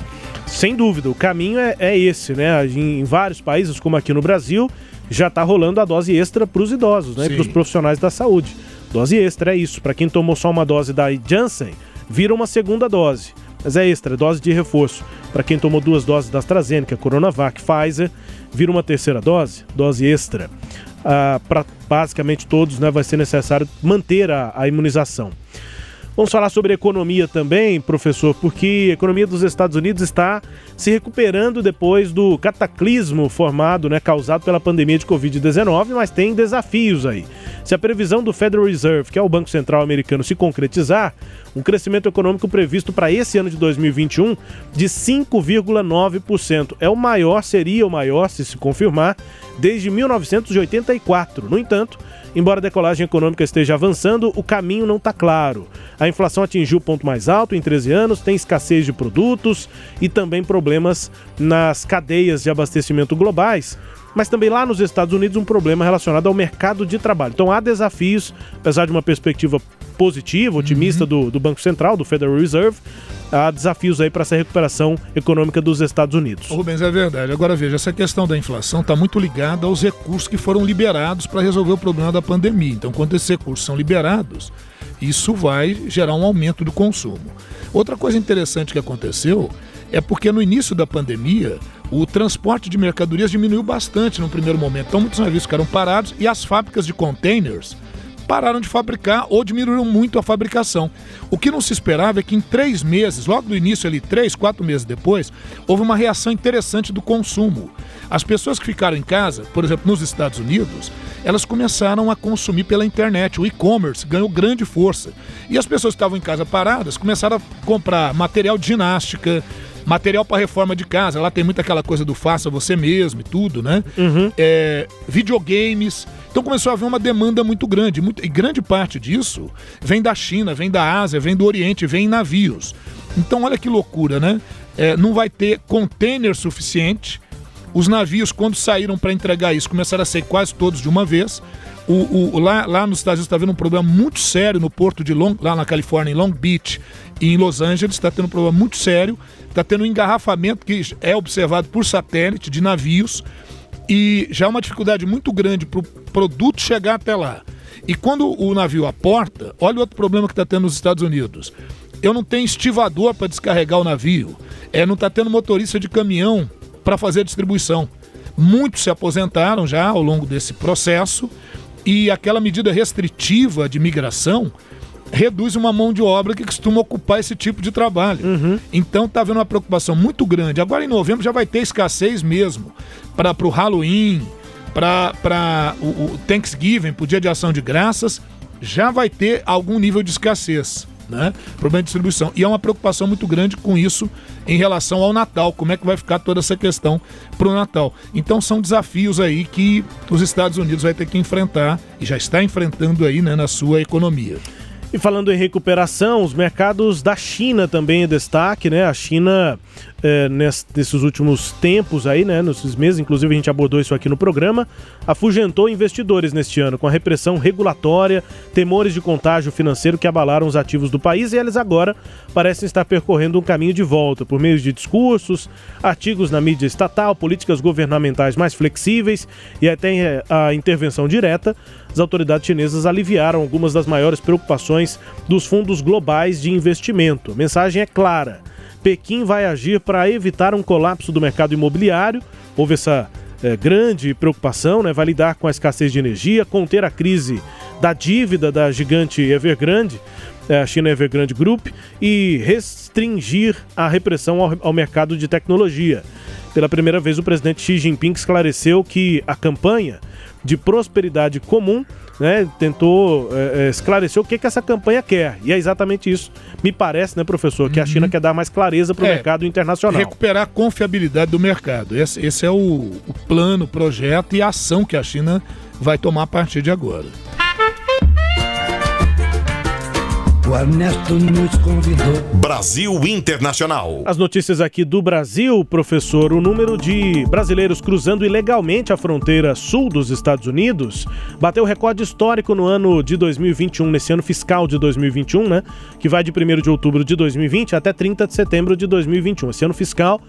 Sem dúvida, o caminho é, é esse, né? Em, em, vários países, como aqui no Brasil, já está rolando a dose extra para os idosos, né? Para os profissionais da saúde. Dose extra é isso. Para quem tomou só uma dose da Janssen, vira uma segunda dose. Mas é extra, dose de reforço. Para quem tomou duas doses da AstraZeneca, Coronavac, Pfizer, vira uma terceira dose, dose extra. Ah, Para basicamente todos, né, vai ser necessário manter a, a imunização. Vamos falar sobre economia também, professor, porque a economia dos Estados Unidos está se recuperando depois do cataclismo formado, né, causado pela pandemia de Covid-19, mas tem desafios aí. Se a previsão do Federal Reserve, que é o Banco Central americano, se concretizar, um crescimento econômico previsto para esse ano de 2021 de 5,9%. É o maior, seria o maior, se se confirmar, desde 1984. No entanto, embora a decolagem econômica esteja avançando, o caminho não está claro. A inflação atingiu o ponto mais alto em 13 anos, tem escassez de produtos e também problemas nas cadeias de abastecimento globais mas também lá nos Estados Unidos um problema relacionado ao mercado de trabalho. Então há desafios, apesar de uma perspectiva positiva, otimista uhum. do, do Banco Central, do Federal Reserve, há desafios aí para essa recuperação econômica dos Estados Unidos. Rubens, é verdade. Agora veja, essa questão da inflação está muito ligada aos recursos que foram liberados para resolver o problema da pandemia. Então, quando esses recursos são liberados, isso vai gerar um aumento do consumo. Outra coisa interessante que aconteceu é porque no início da pandemia o transporte de mercadorias diminuiu bastante no primeiro momento. Então, muitos navios ficaram parados e as fábricas de containers pararam de fabricar ou diminuíram muito a fabricação. O que não se esperava é que em três meses, logo no início ali, três, quatro meses depois, houve uma reação interessante do consumo. As pessoas que ficaram em casa, por exemplo, nos Estados Unidos, elas começaram a consumir pela internet. O e-commerce ganhou grande força. E as pessoas que estavam em casa paradas começaram a comprar material de ginástica, material para reforma de casa. Lá tem muita aquela coisa do faça você mesmo e tudo, né? Uhum. É, videogames. Então começou a haver uma demanda muito grande. Muito, e grande parte disso vem da China, vem da Ásia, vem do Oriente, vem em navios. Então olha que loucura, né? É, não vai ter container suficiente. Os navios, quando saíram para entregar isso, começaram a ser quase todos de uma vez. O, o, lá, lá nos Estados Unidos está havendo um problema muito sério no porto de Long, lá na Califórnia, em Long Beach e em Los Angeles, está tendo um problema muito sério. Está tendo um engarrafamento que é observado por satélite de navios e já é uma dificuldade muito grande para o produto chegar até lá. E quando o navio aporta, olha o outro problema que está tendo nos Estados Unidos. Eu não tenho estivador para descarregar o navio. É, não está tendo motorista de caminhão para fazer a distribuição. Muitos se aposentaram já ao longo desse processo e aquela medida restritiva de migração reduz uma mão de obra que costuma ocupar esse tipo de trabalho. Uhum. Então está havendo uma preocupação muito grande. Agora em novembro já vai ter escassez mesmo para o Halloween, para o, o Thanksgiving, para o Dia de Ação de Graças, já vai ter algum nível de escassez. Né? Problema de distribuição. E é uma preocupação muito grande com isso em relação ao Natal. Como é que vai ficar toda essa questão para o Natal? Então são desafios aí que os Estados Unidos vai ter que enfrentar e já está enfrentando aí né, na sua economia. E falando em recuperação, os mercados da China também é destaque, né? A China é, nesses últimos tempos aí, né, nesses meses, inclusive a gente abordou isso aqui no programa, afugentou investidores neste ano com a repressão regulatória, temores de contágio financeiro que abalaram os ativos do país e eles agora parecem estar percorrendo um caminho de volta por meio de discursos, artigos na mídia estatal, políticas governamentais mais flexíveis e até é, a intervenção direta. As autoridades chinesas aliviaram algumas das maiores preocupações dos fundos globais de investimento. A mensagem é clara Pequim vai agir para evitar um colapso do mercado imobiliário. Houve essa é, grande preocupação, né? vai lidar com a escassez de energia, conter a crise da dívida da gigante Evergrande, é, a China Evergrande Group, e restringir a repressão ao, ao mercado de tecnologia. Pela primeira vez, o presidente Xi Jinping esclareceu que a campanha de prosperidade comum né, tentou é, esclarecer o que, que essa campanha quer. E é exatamente isso, me parece, né, professor, que uhum. a China quer dar mais clareza para o é, mercado internacional. Recuperar a confiabilidade do mercado. Esse, esse é o, o plano, o projeto e a ação que a China vai tomar a partir de agora. O Ernesto nos convidou. Brasil Internacional. As notícias aqui do Brasil, professor, o número de brasileiros cruzando ilegalmente a fronteira sul dos Estados Unidos bateu recorde histórico no ano de 2021, nesse ano fiscal de 2021, né? Que vai de 1 de outubro de 2020 até 30 de setembro de 2021. Esse ano fiscal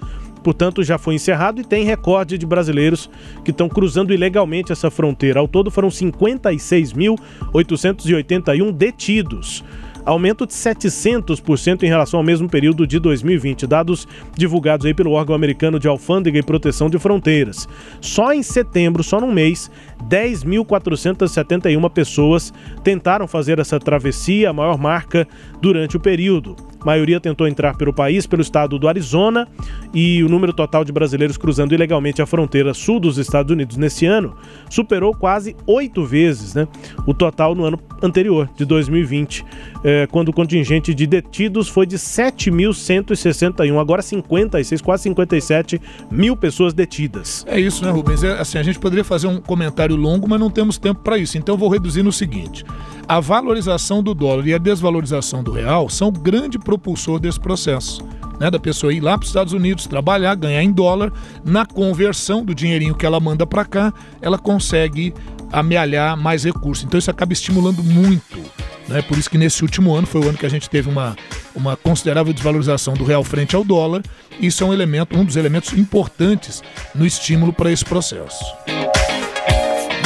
portanto, já foi encerrado e tem recorde de brasileiros que estão cruzando ilegalmente essa fronteira. Ao todo, foram 56.881 detidos aumento de 700% em relação ao mesmo período de 2020, dados divulgados aí pelo órgão americano de alfândega e proteção de fronteiras. Só em setembro, só num mês, 10.471 pessoas tentaram fazer essa travessia, a maior marca durante o período. A maioria tentou entrar pelo país, pelo estado do Arizona, e o número total de brasileiros cruzando ilegalmente a fronteira sul dos Estados Unidos nesse ano superou quase oito vezes né, o total no ano anterior, de 2020, eh, quando o contingente de detidos foi de 7.161, agora 56, quase 57 mil pessoas detidas. É isso, né, Rubens? É, assim, a gente poderia fazer um comentário longo, mas não temos tempo para isso, então eu vou reduzir no seguinte. A valorização do dólar e a desvalorização do real são grande propulsor desse processo. Né, da pessoa ir lá para os Estados Unidos, trabalhar, ganhar em dólar, na conversão do dinheirinho que ela manda para cá, ela consegue amealhar mais recursos. Então isso acaba estimulando muito. Né? Por isso que nesse último ano foi o ano que a gente teve uma, uma considerável desvalorização do real frente ao dólar. Isso é um elemento, um dos elementos importantes no estímulo para esse processo.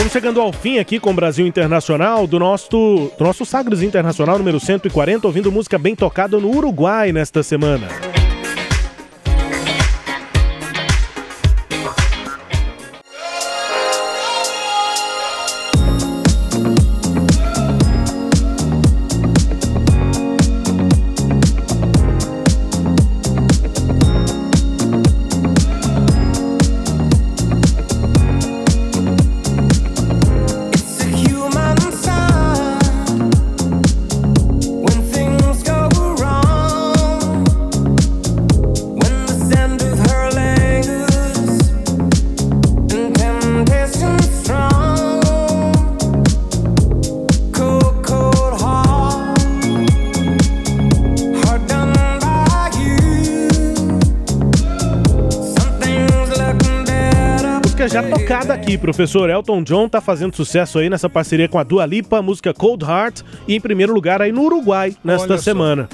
Vamos chegando ao fim aqui com o Brasil Internacional do nosso, do nosso Sagres Internacional número 140, ouvindo música bem tocada no Uruguai nesta semana. Tocada aqui, professor Elton John tá fazendo sucesso aí nessa parceria com a Dua Lipa, música Cold Heart, e em primeiro lugar aí no Uruguai nesta semana.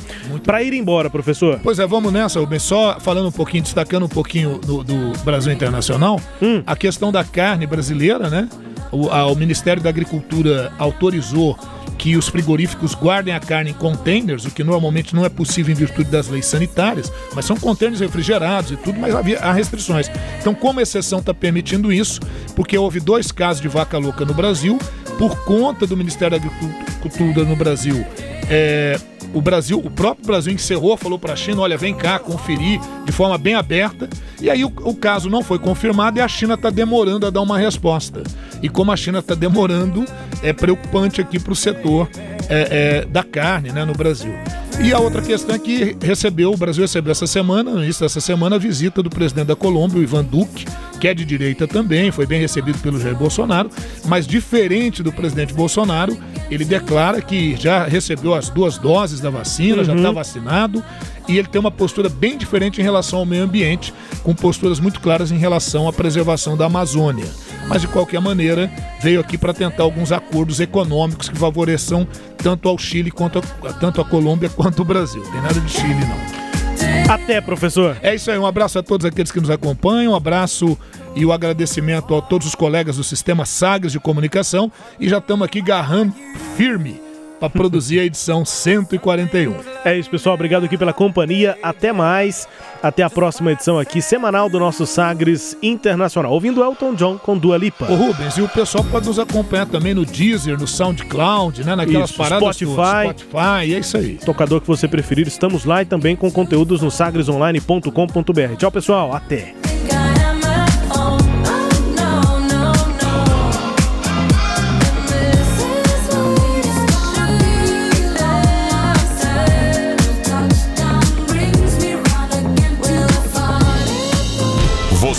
Para ir embora, professor. Pois é, vamos nessa, Rubens. Só falando um pouquinho, destacando um pouquinho do, do Brasil Internacional, hum. a questão da carne brasileira, né? O, a, o Ministério da Agricultura autorizou que os frigoríficos guardem a carne em containers, o que normalmente não é possível em virtude das leis sanitárias, mas são containers refrigerados e tudo, mas havia, há restrições. Então, como exceção está permitindo isso, porque houve dois casos de vaca louca no Brasil, por conta do Ministério da Agricultura no Brasil, é, o Brasil, o próprio Brasil encerrou, falou para a China, olha, vem cá conferir de forma bem aberta. E aí o, o caso não foi confirmado e a China está demorando a dar uma resposta. E como a China está demorando, é preocupante aqui para o setor é, é, da carne né, no Brasil. E a outra questão é que recebeu, o Brasil recebeu essa semana, no início dessa semana, a visita do presidente da Colômbia, o Ivan Duque, que é de direita também, foi bem recebido pelo Jair Bolsonaro, mas diferente do presidente Bolsonaro, ele declara que já recebeu as duas doses da vacina, uhum. já está vacinado, e ele tem uma postura bem diferente em relação ao meio ambiente, com posturas muito claras em relação à preservação da Amazônia. Mas de qualquer maneira, veio aqui para tentar alguns acordos econômicos que favoreçam tanto ao Chile quanto a, tanto a Colômbia quanto o Brasil. Tem nada de Chile não. Até, professor. É isso aí, um abraço a todos aqueles que nos acompanham, um abraço e o agradecimento a todos os colegas do Sistema Sagres de Comunicação e já estamos aqui garrando firme para produzir a edição 141. É isso, pessoal. Obrigado aqui pela companhia. Até mais. Até a próxima edição aqui, semanal do nosso Sagres Internacional. Ouvindo Elton John com Dua Lipa. Ô Rubens, e o pessoal pode nos acompanhar também no Deezer, no SoundCloud, né? Naquelas isso, paradas Spotify. Spotify, é isso aí. Tocador que você preferir, estamos lá e também com conteúdos no sagresonline.com.br. Tchau, pessoal. Até.